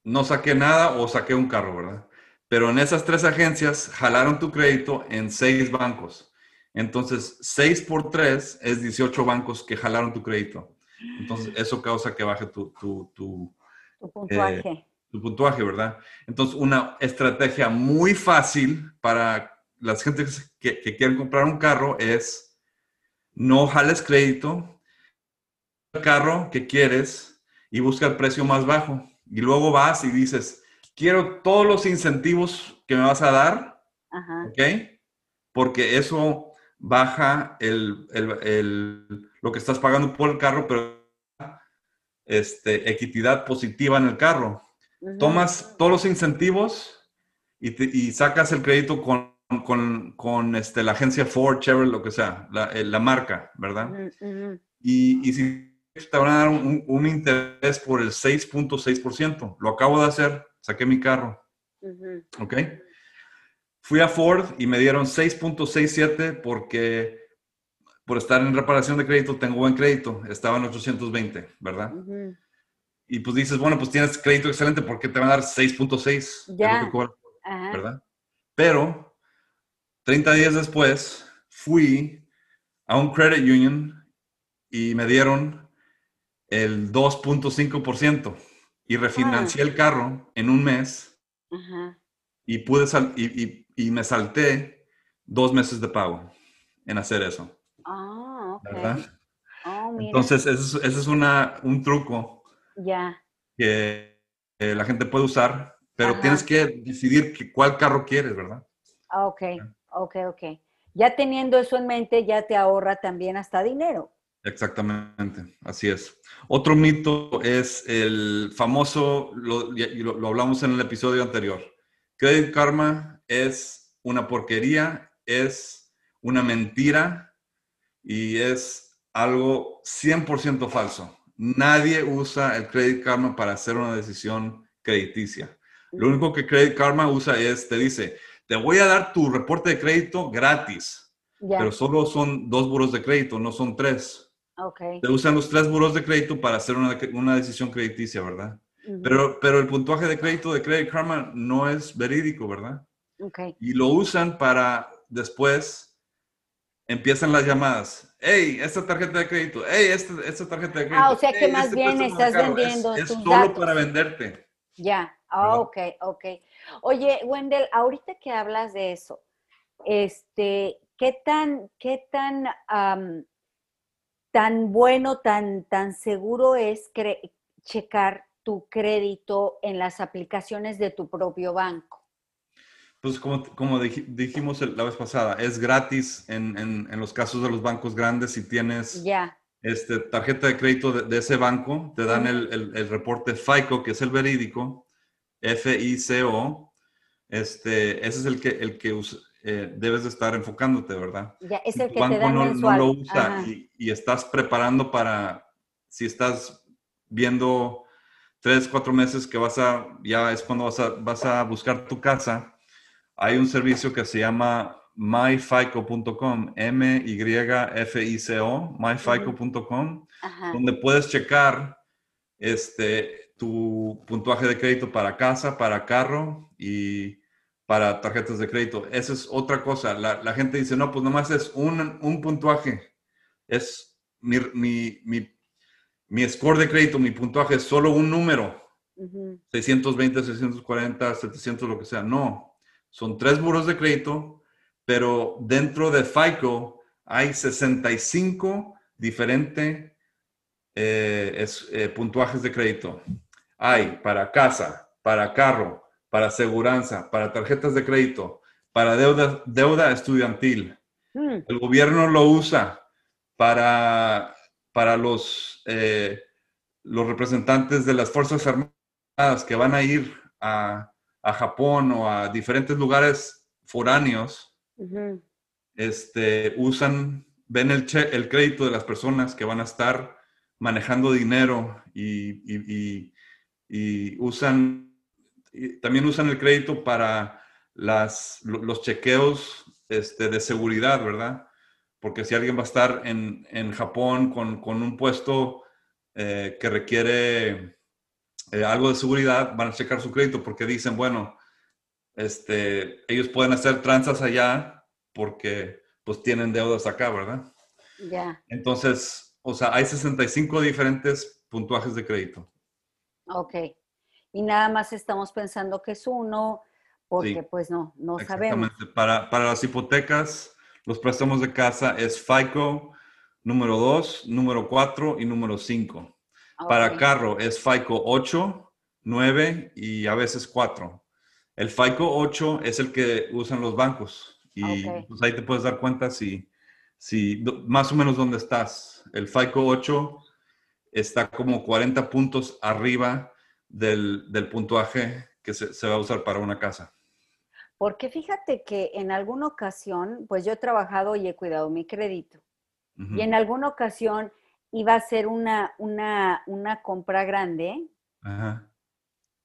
no saqué nada o saqué un carro, ¿verdad? Pero en esas tres agencias jalaron tu crédito en seis bancos. Entonces, seis por tres es 18 bancos que jalaron tu crédito. Entonces, eso causa que baje tu, tu, tu, tu puntuaje. Eh, tu puntuaje, ¿verdad? Entonces, una estrategia muy fácil para las gentes que, que, quieren comprar un carro es no jales crédito, el carro que quieres y busca el precio más bajo. Y luego vas y dices, quiero todos los incentivos que me vas a dar, Ajá. ¿ok? Porque eso baja el, el, el, lo que estás pagando por el carro, pero este, equidad positiva en el carro. Uh -huh. Tomas todos los incentivos y, te, y sacas el crédito con, con, con este, la agencia Ford, Chevrolet, lo que sea, la, eh, la marca, ¿verdad? Uh -huh. y, y, si te van a dar un, un interés por el 6.6%, lo acabo de hacer, saqué mi carro, uh -huh. ¿ok? Fui a Ford y me dieron 6.67 porque por estar en reparación de crédito tengo buen crédito, estaba en 820, ¿verdad? y pues dices, bueno, pues tienes crédito excelente, ¿por qué te van a dar 6.6? Ya. ¿Verdad? Pero 30 días después fui a un credit union y me dieron el 2.5%. y refinancié el carro en un mes y pude sal y, y, me salté dos meses de pago en hacer eso. Ah, ok. Oh, Entonces, ese es, una, un truco que la gente puede usar, pero tienes que decidir cuál carro quieres, ¿verdad? Ah, ok, ok, ok. Ya teniendo eso en mente, ya te ahorra también hasta dinero. Exactamente, así es. Otro mito es el famoso, lo, lo, hablamos en el episodio anterior, Credit Karma es una porquería, es una mentira y es algo 100% falso. Nadie usa el Credit Karma para hacer una decisión crediticia. Lo único que Credit Karma usa es, te dice, te voy a dar tu reporte de crédito gratis, pero solo son dos buros de crédito, no son tres. Okay. Te usan los tres buros de crédito para hacer una, una decisión crediticia, ¿verdad? Pero, pero el puntuaje de crédito de Credit Karma no es verídico, ¿verdad? Okay. Y lo usan para después empiezan las llamadas. Hey, esta tarjeta de crédito. Hey, esta, esta tarjeta de crédito. Ah, o sea que más este bien estás vendiendo. Es, es solo para venderte. Ya, ah, ok, ok. Oye, Wendell, ahorita que hablas de eso, este, ¿qué tan, qué tan tan bueno, tan, tan seguro es checar tu crédito en las aplicaciones de tu propio banco? Pues como, como dijimos la vez pasada, es gratis en, en, los casos de los bancos grandes si tienes este, tarjeta de crédito de, ese banco, te dan el, el, reporte FICO, que es el verídico, F-I-C-O. Este, ese es el que, el que eh, debes de estar enfocándote, ¿verdad? Ya, es el que banco te no, no, lo usa y, estás preparando para, si estás viendo tres, cuatro meses que vas a, ya es cuando vas a, vas a buscar tu casa, hay un servicio que se llama myfico.com, M-Y-F-I-C-O, myfico.com, donde puedes checar este, tu puntuaje de crédito para casa, para carro y para tarjetas de crédito. Esa es otra cosa. La, gente dice, no, pues nomás es un, un puntuaje. Es mi, mi, mi, mi, score de crédito, mi puntuaje es solo un número. 620, 640, 700, lo que sea. No, son tres muros de crédito, pero dentro de FICO hay 65 diferentes eh, eh, puntuajes de crédito. Hay para casa, para carro, para aseguranza, para tarjetas de crédito, para deuda, deuda estudiantil. Hmm. El gobierno lo usa para, para los, eh, los representantes de las Fuerzas Armadas que van a ir a, Japón o a diferentes lugares foráneos. este, usan, ven el, el crédito de las personas que van a estar manejando dinero y, y usan también usan el crédito para las, los chequeos este, de seguridad, ¿verdad? Porque si alguien va a estar en, en Japón con, con, un puesto eh, que requiere eh, algo de seguridad, van a checar su crédito porque dicen, bueno, este, ellos pueden hacer tranzas allá porque pues tienen deudas acá, ¿verdad? Ya. Entonces, o sea, hay 65 diferentes puntuajes de crédito. Ok y nada más estamos pensando que es uno, porque pues no, no sabemos. Para, para las hipotecas, los préstamos de casa es FICO número 2, número 4 y número 5. Para carro es FICO 8, 9 y a veces 4. El FICO 8 es el que usan los bancos y pues ahí te puedes dar cuenta si, si más o menos dónde estás. El FICO 8 está como 40 puntos arriba del, puntuaje que se, va a usar para una casa. Porque fíjate que en alguna ocasión, pues yo he trabajado y he cuidado mi crédito. Y en alguna ocasión iba a hacer una, una, compra grande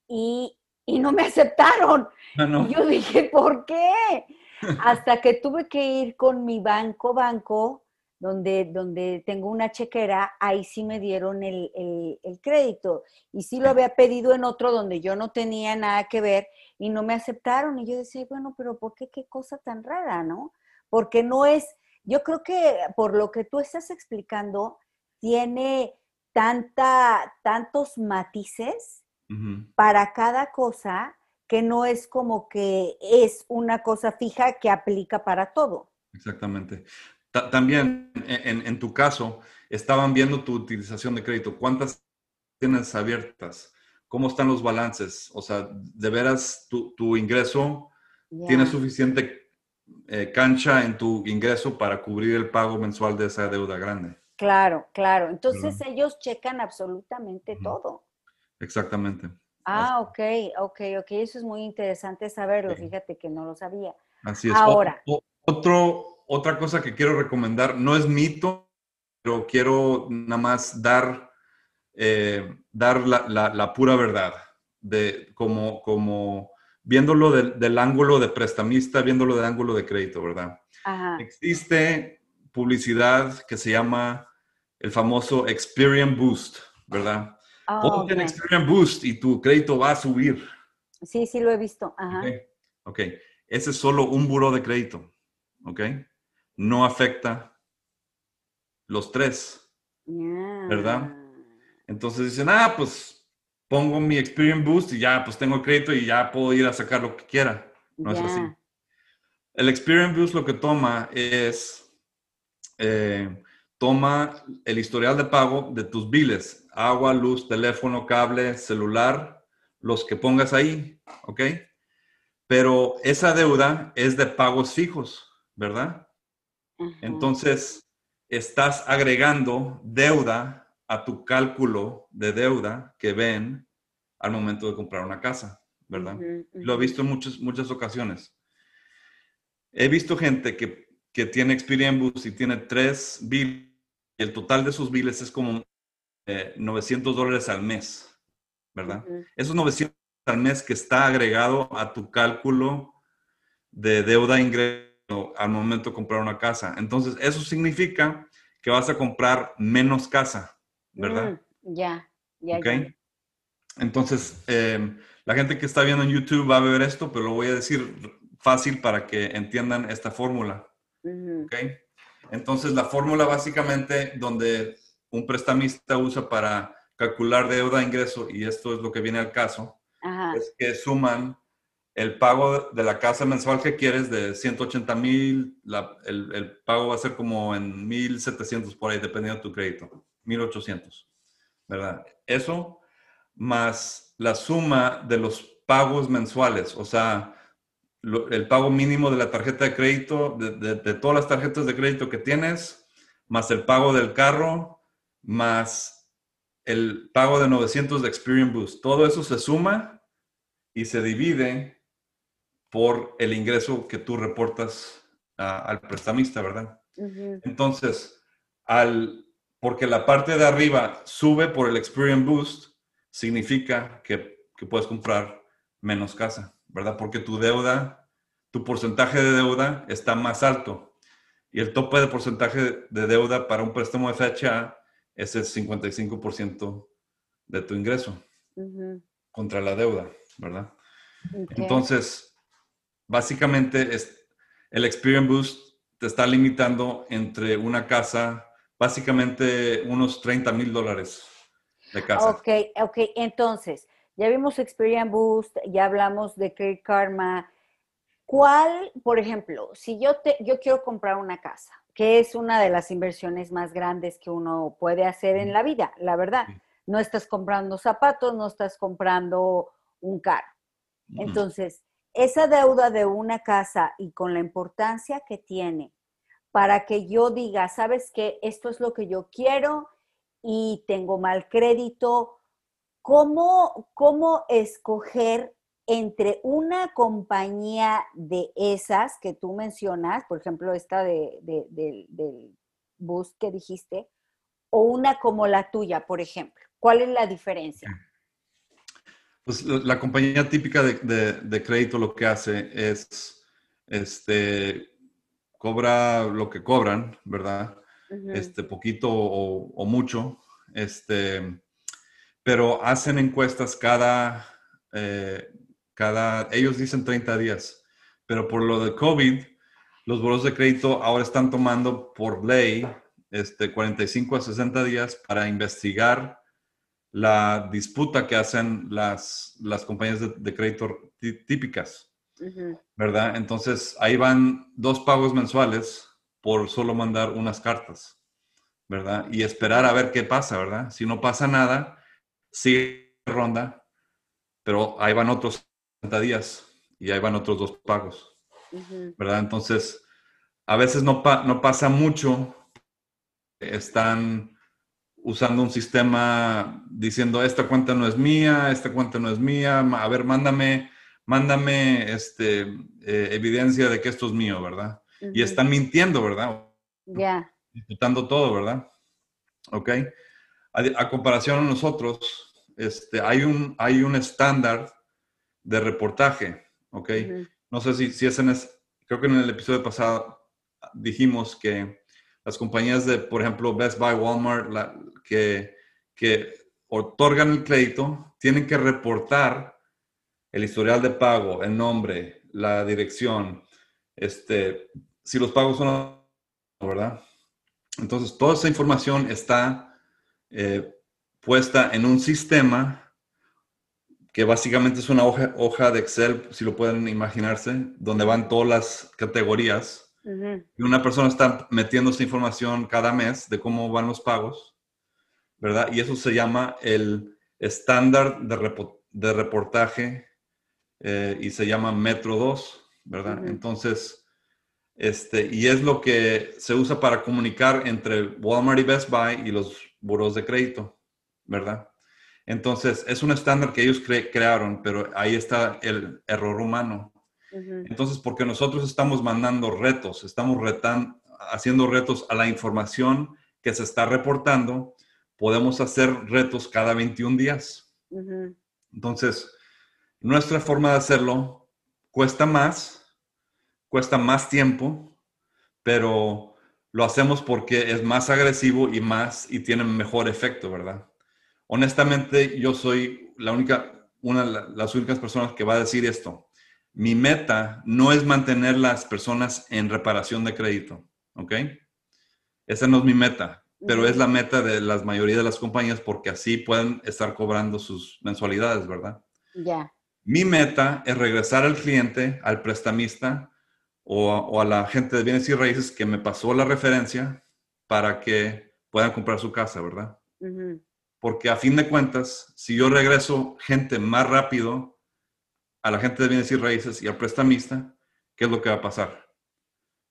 Y, no me aceptaron. Ah, y yo dije, ¿por qué? Hasta que tuve que ir con mi banco, banco, donde, donde tengo una chequera, ahí sí me dieron el, crédito. Y sí lo había pedido en otro donde yo no tenía nada que ver y no me aceptaron. Y yo decía, bueno, pero ¿por qué qué cosa tan rara, no? Porque no es, yo creo que por lo que tú estás explicando, tiene tanta, tantos matices para cada cosa que no es como que es una cosa fija que aplica para todo. Exactamente. también en, tu caso, estaban viendo tu utilización de crédito. ¿Cuántas tienes abiertas? ¿Cómo están los balances? O sea, ¿de veras tu, ingreso tiene suficiente eh, cancha en tu ingreso para cubrir el pago mensual de esa deuda grande? Claro, claro. Entonces ellos checan absolutamente todo. Exactamente. Ah, ok, ok, ok. Eso es muy interesante saberlo. Fíjate que no lo sabía. Así es. Ahora. Otro, otra cosa que quiero recomendar, no es mito, pero quiero nada más dar, eh, dar la, pura verdad, de como, como viéndolo del, ángulo de prestamista, viéndolo del ángulo de crédito, ¿verdad? Existe publicidad que se llama el famoso Experience Boost, ¿verdad? Oh, Ponte en Experience Boost y tu crédito va a subir. Sí, sí lo he visto. Ajá. ok, ese es solo un buro de crédito, ¿ok? No afecta los tres, ¿verdad? Entonces dicen, ah, pues pongo mi Experience Boost y ya, pues tengo crédito y ya puedo ir a sacar lo que quiera. No es así. El Experience Boost lo que toma es, eh, toma el historial de pago de tus biles, agua, luz, teléfono, cable, celular, los que pongas ahí, ¿ok? Pero esa deuda es de pagos fijos, ¿verdad? Entonces, estás agregando deuda a tu cálculo de deuda que ven al momento de comprar una casa, ¿verdad? Lo he visto en muchas, muchas ocasiones. He visto gente que, que tiene Experience Boost y tiene tres bills y el total de sus biles es como 900 eh, dólares al mes, ¿verdad? Esos 900 al mes que está agregado a tu cálculo de deuda ingreso al momento de comprar una casa. Entonces, eso significa que vas a comprar menos casa, ¿verdad? Mm, ya, ya. ¿Ok? Entonces, em, la gente que está viendo en YouTube va a ver esto, pero lo voy a decir fácil para que entiendan esta fórmula. ¿Ok? Entonces, la fórmula básicamente donde un prestamista usa para calcular deuda ingreso, y esto es lo que viene al caso, es que suman el pago de la casa mensual que quieres de 180 mil, el, pago va a ser como en 1.700 por ahí, dependiendo de tu crédito, 1.800, ¿verdad? Eso más la suma de los pagos mensuales, o sea, el pago mínimo de la tarjeta de crédito, de, todas las tarjetas de crédito que tienes, más el pago del carro, más el pago de 900 de Experience Boost. Todo eso se suma y se divide por el ingreso que tú reportas al prestamista, ¿verdad? Entonces, al, porque la parte de arriba sube por el Experience Boost, significa que, que puedes comprar menos casa. ¿verdad? Porque tu deuda, tu porcentaje de deuda está más alto. Y el tope de porcentaje de deuda para un préstamo FHA es el 55% de tu ingreso contra la deuda, ¿verdad? Entonces, básicamente es, el Experience Boost te está limitando entre una casa, básicamente unos 30 mil dólares de casa. Ok, ok, entonces, ya vimos Experience Boost, ya hablamos de Credit Karma. ¿Cuál, por ejemplo, si yo, te, yo quiero comprar una casa, que es una de las inversiones más grandes que uno puede hacer en la vida, la verdad? No estás comprando zapatos, no estás comprando un carro. Entonces, esa deuda de una casa y con la importancia que tiene para que yo diga, sabes que esto es lo que yo quiero y tengo mal crédito ¿Cómo, ¿Cómo escoger entre una compañía de esas que tú mencionas, por ejemplo, esta de, del bus que dijiste, o una como la tuya, por ejemplo? ¿Cuál es la diferencia? Pues la compañía típica de, crédito lo que hace es, este, cobra lo que cobran, ¿verdad? Este, poquito o, o mucho, este, pero hacen encuestas cada, eh, cada, ellos dicen 30 días, pero por lo de COVID, los bolos de crédito ahora están tomando por ley este, 45 a 60 días para investigar la disputa que hacen las, las compañías de, crédito típicas, ¿verdad? Entonces, ahí van dos pagos mensuales por solo mandar unas cartas, ¿verdad? Y esperar a ver qué pasa, ¿verdad? Si no pasa nada, sigue ronda, pero ahí van otros 30 días y ahí van otros dos pagos, ¿verdad? Entonces, a veces no, no pasa mucho, están usando un sistema diciendo, esta cuenta no es mía, esta cuenta no es mía, a ver, mándame, mándame este, eh, evidencia de que esto es mío, ¿verdad? Y están mintiendo, ¿verdad? Ya. Disputando todo, ¿verdad? ¿Ok? A, comparación a nosotros, este, hay un, hay un estándar de reportaje, ¿ok? No sé si, si es en, creo que en el episodio pasado dijimos que las compañías de, por ejemplo, Best Buy, Walmart, que, que otorgan el crédito, tienen que reportar el historial de pago, el nombre, la dirección, este, si los pagos son, ¿verdad? Entonces, toda esa información está eh, puesta en un sistema que básicamente es una hoja, hoja, de Excel, si lo pueden imaginarse, donde van todas las categorías. Y una persona está metiendo esa información cada mes de cómo van los pagos, ¿verdad? Y eso se llama el estándar de, de reportaje eh, y se llama Metro 2, ¿verdad? Entonces, este, y es lo que se usa para comunicar entre Walmart y Best Buy y los buros de crédito, ¿verdad? Entonces, es un estándar que ellos crearon, pero ahí está el error humano. Entonces, porque nosotros estamos mandando retos, estamos haciendo retos a la información que se está reportando, podemos hacer retos cada 21 días. Entonces, nuestra forma de hacerlo cuesta más, cuesta más tiempo, pero lo hacemos porque es más agresivo y más y tiene mejor efecto, ¿verdad? Honestamente, yo soy la única, una de las únicas personas que va a decir esto. Mi meta no es mantener las personas en reparación de crédito, ¿ok? Esa no es mi meta, pero es la meta de la mayoría de las compañías porque así pueden estar cobrando sus mensualidades, ¿verdad? Ya. Mi meta es regresar al cliente, al prestamista, o, a la gente de bienes y raíces que me pasó la referencia para que puedan comprar su casa, ¿verdad? Porque a fin de cuentas, si yo regreso gente más rápido a la gente de bienes y raíces y al prestamista, ¿qué es lo que va a pasar?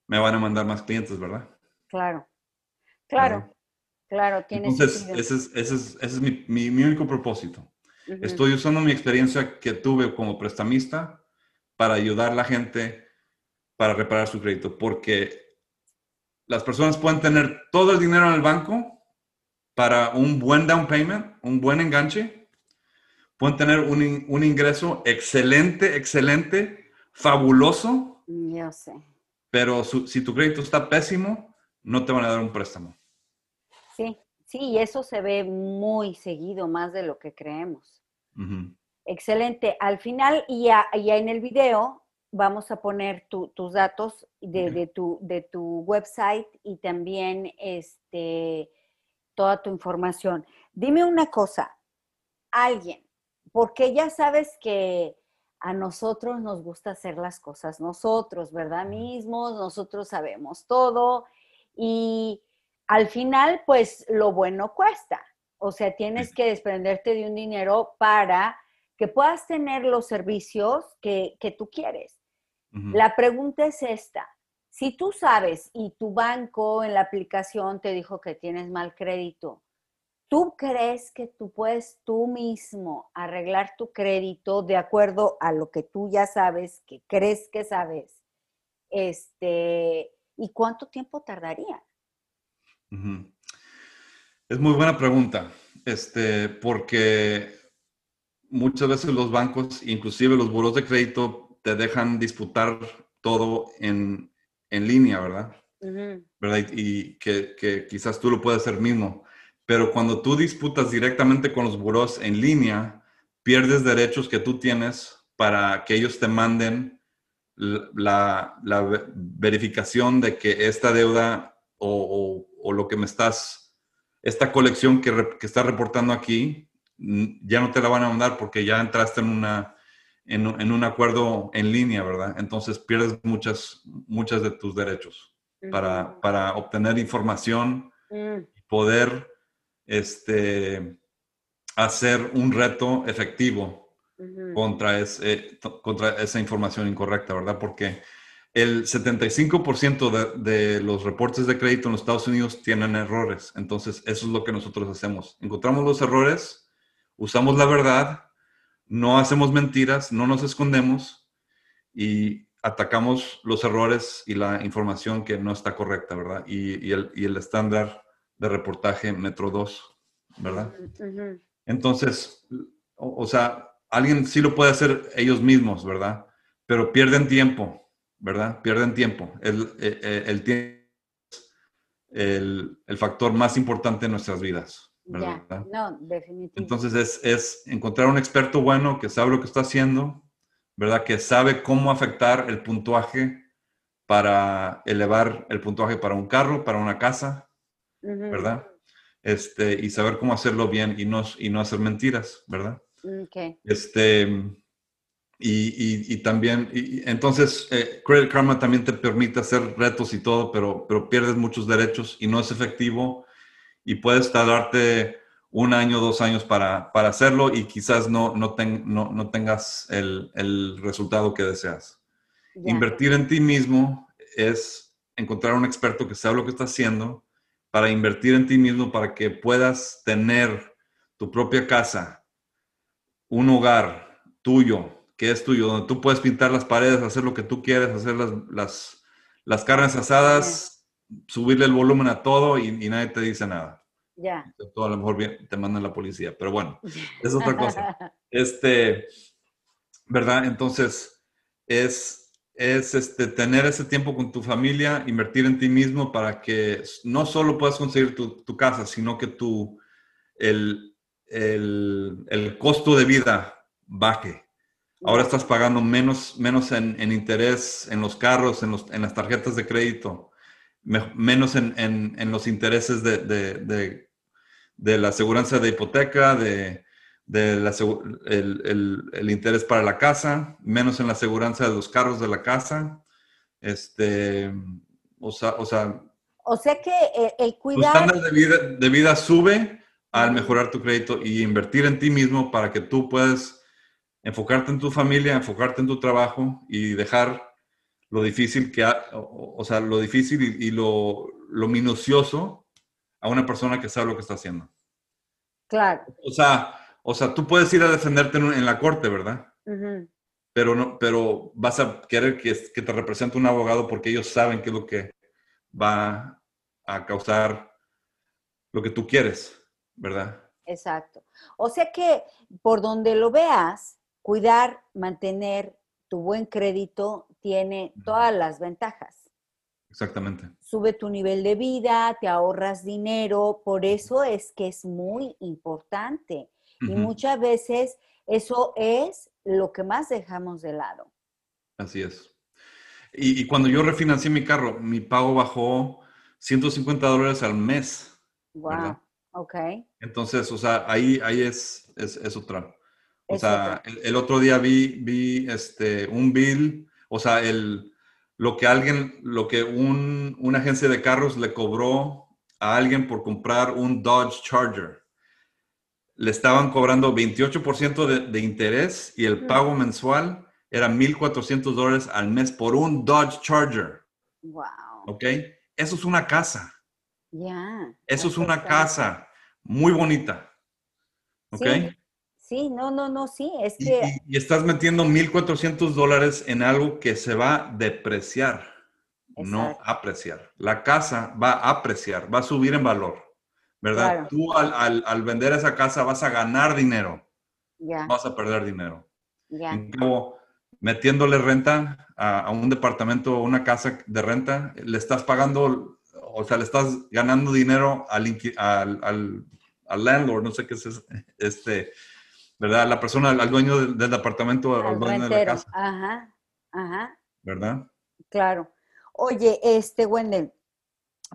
Me van a mandar más clientes, ¿verdad? Claro, claro, claro, tiene Entonces, ese es, ese es, ese es mi, mi, único propósito. Estoy usando mi experiencia que tuve como prestamista para ayudar a la gente para reparar su crédito, porque las personas pueden tener todo el dinero en el banco para un buen down payment, un buen enganche, pueden tener un, un ingreso excelente, excelente, fabuloso. Yo sé. Pero si tu crédito está pésimo, no te van a dar un préstamo. Sí, sí, y eso se ve muy seguido, más de lo que creemos. Excelente. Al final, y ya, en el video, vamos a poner tus datos de, tu, de tu website y también este, toda tu información. Dime una cosa, alguien, porque ya sabes que a nosotros nos gusta hacer las cosas nosotros, ¿verdad? Mismos, nosotros sabemos todo y al final, pues lo bueno cuesta. O sea, tienes que desprenderte de un dinero para que puedas tener los servicios que, que tú quieres. La pregunta es esta. Si tú sabes y tu banco en la aplicación te dijo que tienes mal crédito, ¿tú crees que tú puedes tú mismo arreglar tu crédito de acuerdo a lo que tú ya sabes, que crees que sabes? Este, ¿Y cuánto tiempo tardaría? Es muy buena pregunta, este, porque muchas veces los bancos, inclusive los buros de crédito, te dejan disputar todo en, línea, ¿verdad? ¿verdad? Y, que, quizás tú lo puedes hacer mismo. Pero cuando tú disputas directamente con los buros en línea, pierdes derechos que tú tienes para que ellos te manden la, verificación de que esta deuda o, lo que me estás, esta colección que, que estás reportando aquí, ya no te la van a mandar porque ya entraste en una en, un acuerdo en línea, ¿verdad? Entonces pierdes muchas, muchas de tus derechos para, para, obtener información, mm. poder este, hacer un reto efectivo contra, ese, contra esa información incorrecta, ¿verdad? Porque el 75% de, de, los reportes de crédito en los Estados Unidos tienen errores. Entonces, eso es lo que nosotros hacemos. Encontramos los errores, usamos la verdad no hacemos mentiras, no nos escondemos y atacamos los errores y la información que no está correcta, ¿verdad? Y, el, estándar de reportaje Metro 2, ¿verdad? Entonces, o, sea, alguien sí lo puede hacer ellos mismos, ¿verdad? Pero pierden tiempo, ¿verdad? Pierden tiempo. El, e, e, el, tiempo es el factor más importante en nuestras vidas. No, definitivamente. Entonces es, encontrar un experto bueno que sabe lo que está haciendo, ¿verdad? Que sabe cómo afectar el puntuaje para elevar el puntuaje para un carro, para una casa, ¿verdad? Este, y saber cómo hacerlo bien y no, y no hacer mentiras, ¿verdad? Okay. Este, y, y, también, y, entonces, eh, Credit Karma también te permite hacer retos y todo, pero, pero pierdes muchos derechos y no es efectivo y puedes tardarte un año, dos años para, para hacerlo y quizás no, no, no, tengas el, el, resultado que deseas. Invertir en ti mismo es encontrar un experto que sabe lo que está haciendo para invertir en ti mismo para que puedas tener tu propia casa, un hogar tuyo, que es tuyo, donde tú puedes pintar las paredes, hacer lo que tú quieres, hacer las, las, las carnes asadas, subirle el volumen a todo y, nadie te dice nada. Ya. a lo mejor te mandan la policía, pero bueno, es otra cosa. este, ¿verdad? Entonces, es, es este, tener ese tiempo con tu familia, invertir en ti mismo para que no solo puedas conseguir tu, tu casa, sino que tu, el, el, el, costo de vida baje. Ahora estás pagando menos, menos en, en interés en los carros, en, los, en las tarjetas de crédito menos en, en, los intereses de, de, de, la aseguranza de hipoteca, de, la, el, el, interés para la casa, menos en la aseguranza de los carros de la casa. Este, o sea, o sea, o sea que el, cuidado... Tu estándar de vida, de vida sube al mejorar tu crédito y invertir en ti mismo para que tú puedas enfocarte en tu familia, enfocarte en tu trabajo y dejar lo difícil que, o, sea, lo difícil y, lo, lo, minucioso a una persona que sabe lo que está haciendo. Claro. O sea, o sea tú puedes ir a defenderte en, la corte, ¿verdad? Pero, no, pero vas a querer que, que, te represente un abogado porque ellos saben qué es lo que va a causar lo que tú quieres, ¿verdad? Exacto. O sea que por donde lo veas, cuidar, mantener tu buen crédito tiene todas las ventajas. Exactamente. Sube tu nivel de vida, te ahorras dinero, por eso es que es muy importante. Y muchas veces eso es lo que más dejamos de lado. Así es. Y, cuando yo refinancié mi carro, mi pago bajó 150 dólares al mes. Wow. Ok. Entonces, o sea, ahí, ahí es, es, es otra. O sea, el, otro día vi, vi este, un bill, o sea, el, lo que alguien, lo que un, una agencia de carros le cobró a alguien por comprar un Dodge Charger. Le estaban cobrando 28% de, de, interés y el pago mensual era 1.400 dólares al mes por un Dodge Charger. Wow. ¿Ok? Eso es una casa. Ya. Eso es una casa muy bonita. ¿Ok? Sí, no, no, no, sí, es que... Y, estás metiendo 1.400 dólares en algo que se va a depreciar, no apreciar. La casa va a apreciar, va a subir en valor, ¿verdad? Tú al, vender esa casa vas a ganar dinero, vas a perder dinero. Ya. metiéndole renta a, un departamento o una casa de renta, le estás pagando, o sea, le estás ganando dinero al, al, al landlord, no sé qué es este ¿verdad? La persona, al dueño del, departamento al, dueño de la casa. Ajá, ajá. ¿Verdad? Claro. Oye, este, Wendel,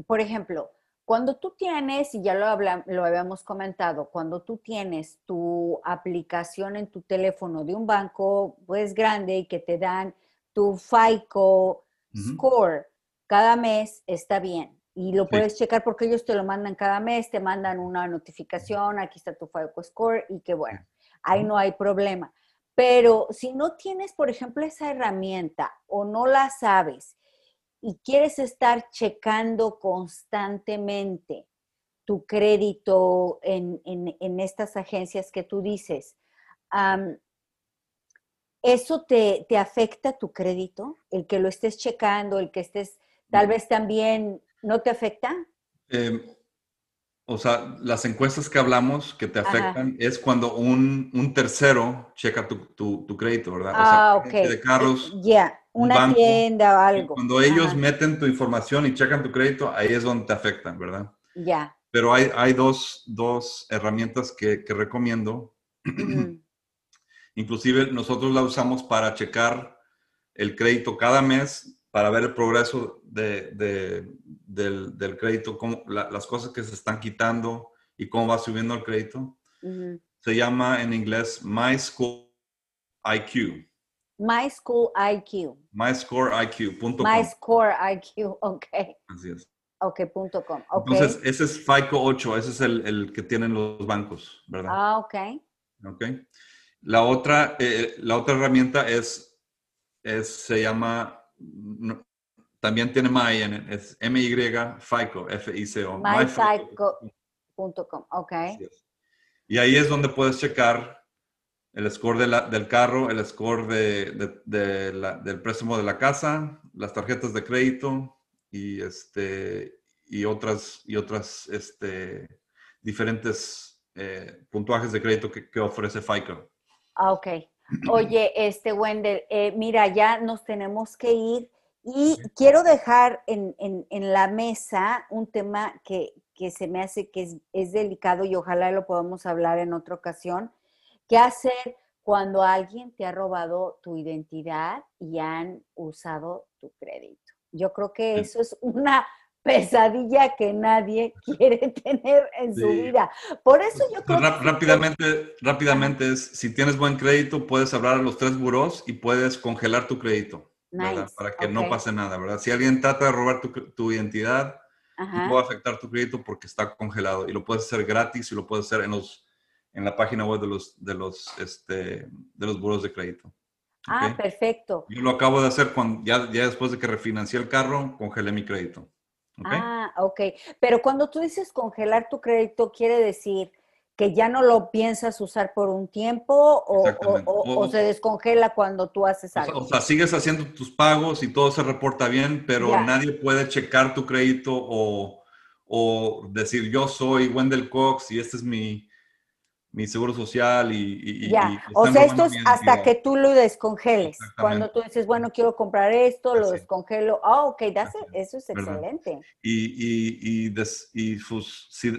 por ejemplo, Cuando tú tienes, y ya lo, lo habíamos comentado, cuando tú tienes tu aplicación en tu teléfono de un banco, pues grande y que te dan tu FICO score cada mes, está bien. Y lo puedes checar porque ellos te lo mandan cada mes, te mandan una notificación, aquí está tu FICO score y qué bueno, ahí no hay problema. Pero si no tienes, por ejemplo, esa herramienta o no la sabes y quieres estar checando constantemente tu crédito en, estas agencias que tú dices, ¿eso te, afecta tu crédito? El que lo estés checando, el que estés, tal vez también, ¿no te afecta? Em, o sea, las encuestas que hablamos que te afectan es cuando un, tercero checa tu, crédito, ¿verdad? Ah, o sea, de carros. Ya, una tienda o algo. Cuando ellos meten tu información y checan tu crédito, ahí es donde te afectan, ¿verdad? Ya. Pero hay, hay dos, herramientas que, recomiendo. Inclusive nosotros la usamos para checar el crédito cada mes para ver el progreso de, del, crédito, cómo, las cosas que se están quitando y cómo va subiendo el crédito. Se llama en inglés My School IQ. My School IQ. MyScoreIQ.com. MyScoreIQ, ok. Así es. Ok, punto com. Entonces, ese es FICO 8, ese es el, el, que tienen los bancos, ¿verdad? Ah, ok. Ok. La otra, eh, la otra herramienta es, es se llama también tiene My en es M-Y FICO, F-I-C-O. MyFICO.com, ok. Y ahí es donde puedes checar el score del carro, el score de, del préstamo de la casa, las tarjetas de crédito y, este, y otras, y otras este, diferentes eh, puntuajes de crédito que, que ofrece FICO. Ah, ok. Oye, este Wendell, eh, mira, ya nos tenemos que ir y quiero dejar en, la mesa un tema que, se me hace que es, delicado y ojalá lo podamos hablar en otra ocasión. ¿Qué hacer cuando alguien te ha robado tu identidad y han usado tu crédito? Yo creo que eso es una pesadilla que nadie quiere tener en su vida. Por eso yo creo rápidamente, Rápidamente es, si tienes buen crédito, puedes hablar a los tres buros y puedes congelar tu crédito, Para que no pase nada, ¿verdad? Si alguien trata de robar tu, identidad, puede afectar tu crédito porque está congelado y lo puedes hacer gratis y lo puedes hacer en los en la página web de los de los este de los buros de crédito. Ah, perfecto. Yo lo acabo de hacer cuando ya, ya después de que refinancié el carro, congelé mi crédito. Ah, ok. Pero cuando tú dices congelar tu crédito, quiere decir que ya no lo piensas usar por un tiempo o, se descongela cuando tú haces algo. O sea, sigues haciendo tus pagos y todo se reporta bien, pero nadie puede checar tu crédito o, o, decir yo soy Wendell Cox y este es mi, mi seguro social y... ya, o sea, esto es hasta que tú lo descongeles. Cuando tú dices, bueno, quiero comprar esto, lo descongelo. Ah, ok, eso es excelente. Y, y, y, si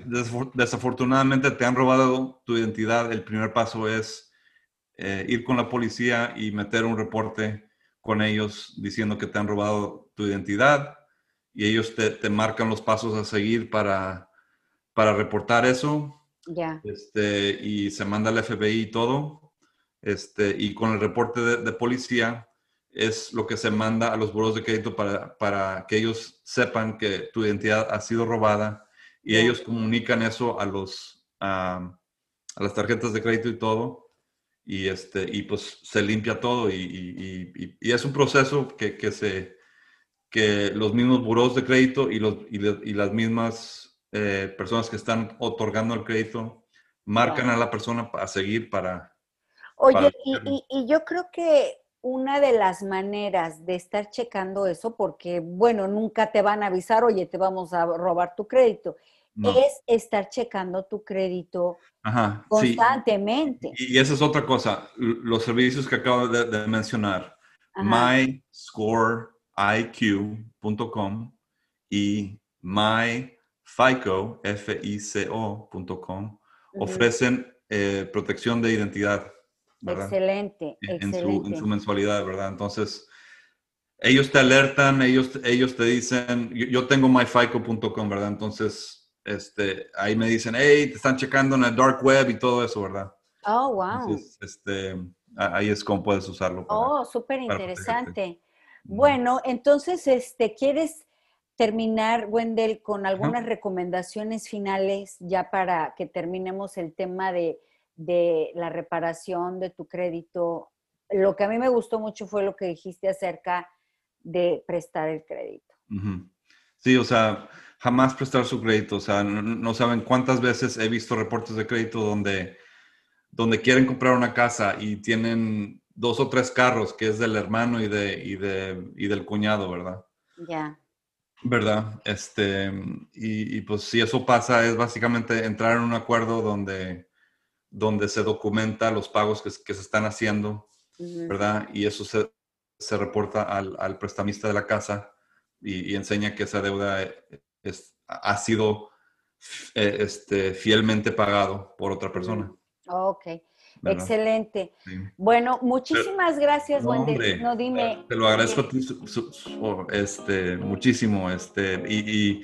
desafortunadamente te han robado tu identidad, el primer paso es eh, ir con la policía y meter un reporte con ellos diciendo que te han robado tu identidad y ellos te, te marcan los pasos a seguir para, para reportar eso este, y se manda al FBI y todo. Este, y con el reporte de, policía es lo que se manda a los buros de crédito para, para que ellos sepan que tu identidad ha sido robada y ellos comunican eso a los a, las tarjetas de crédito y todo. Y este y pues se limpia todo y, y, es un proceso que, que, se que los mismos buros de crédito y los y las mismas eh, personas que están otorgando el crédito marcan a la persona a seguir para... Oye, y, yo creo que una de las maneras de estar checando eso, porque bueno, nunca te van a avisar, oye, te vamos a robar tu crédito, es estar checando tu crédito constantemente. Y, esa es otra cosa, los servicios que acabo de, mencionar, myscoreiq.com y my FICO, F-I-C-O.com, ofrecen eh, protección de identidad. Excelente, en, Su, mensualidad, ¿verdad? Entonces, ellos te alertan, ellos, ellos te dicen, yo, tengo myfico.com, ¿verdad? Entonces, este, ahí me dicen, hey, te están checando en el dark web y todo eso, ¿verdad? Oh, wow. este, ahí es como puedes usarlo. oh, súper interesante. Bueno, entonces, este, ¿quieres terminar, Wendell, con algunas recomendaciones finales ya para que terminemos el tema de, la reparación de tu crédito? Lo que a mí me gustó mucho fue lo que dijiste acerca de prestar el crédito. Sí, o sea, jamás prestar su crédito. O sea, no, saben cuántas veces he visto reportes de crédito donde, donde quieren comprar una casa y tienen dos o tres carros, que es del hermano y, de, y, de, y del cuñado, ¿verdad? Ya. ¿Verdad? Este, y, pues si eso pasa, es básicamente entrar en un acuerdo donde, donde se documenta los pagos que, se están haciendo, ¿verdad? Y eso se, se reporta al, al, prestamista de la casa y, enseña que esa deuda es, ha sido eh, este, fielmente pagado por otra persona. Ok. Excelente. Bueno, muchísimas gracias, no, no, dime. Te lo agradezco a ti este, muchísimo. Este, y,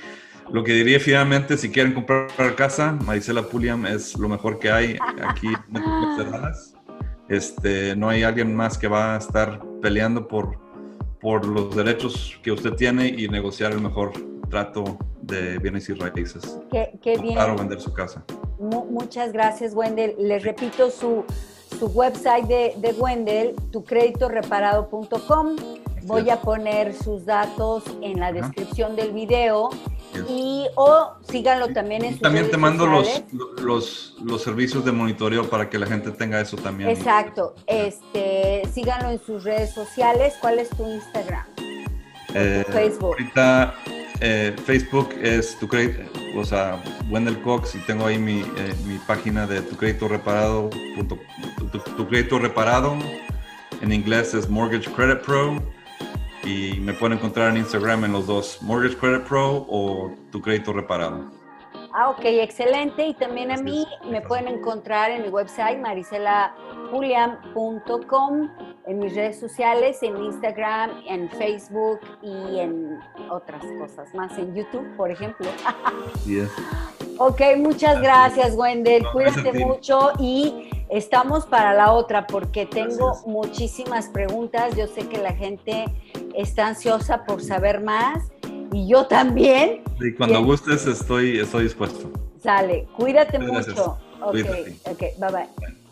lo que diría finalmente, si quieren comprar casa, Marisela Puliam es lo mejor que hay aquí en Este, no hay alguien más que va a estar peleando por, por los derechos que usted tiene y negociar el mejor trato de bienes y raíces. Qué, qué bien. Claro, vender su casa muchas gracias, Wendell. Les repito su, website de, Wendell, tucreditoreparado.com. Voy a poner sus datos en la descripción del video y o síganlo también en sus También te mando los, los, los, servicios de monitoreo para que la gente tenga eso también. Exacto. Este, síganlo en sus redes sociales. ¿Cuál es tu Instagram? Eh, Facebook. Ahorita eh, Facebook es tu crédito, o sea, Wendell Cox y tengo ahí mi, eh, mi página de tu crédito reparado, tu, crédito reparado, en inglés es Mortgage Credit Pro y me pueden encontrar en Instagram en los dos, Mortgage Credit Pro o tu crédito reparado. Ah, ok, excelente. Y también a mí me pueden encontrar en mi website mariselajulian.com, en mis redes sociales, en Instagram, en Facebook y en otras cosas más, en YouTube, por ejemplo. Yes. Ok, muchas gracias, Wendell. Cuídate mucho y estamos para la otra porque tengo muchísimas preguntas. Yo sé que la gente está ansiosa por saber más y yo también. Y cuando gustes estoy, estoy dispuesto. Sale, cuídate mucho. Ok, ok, bye bye.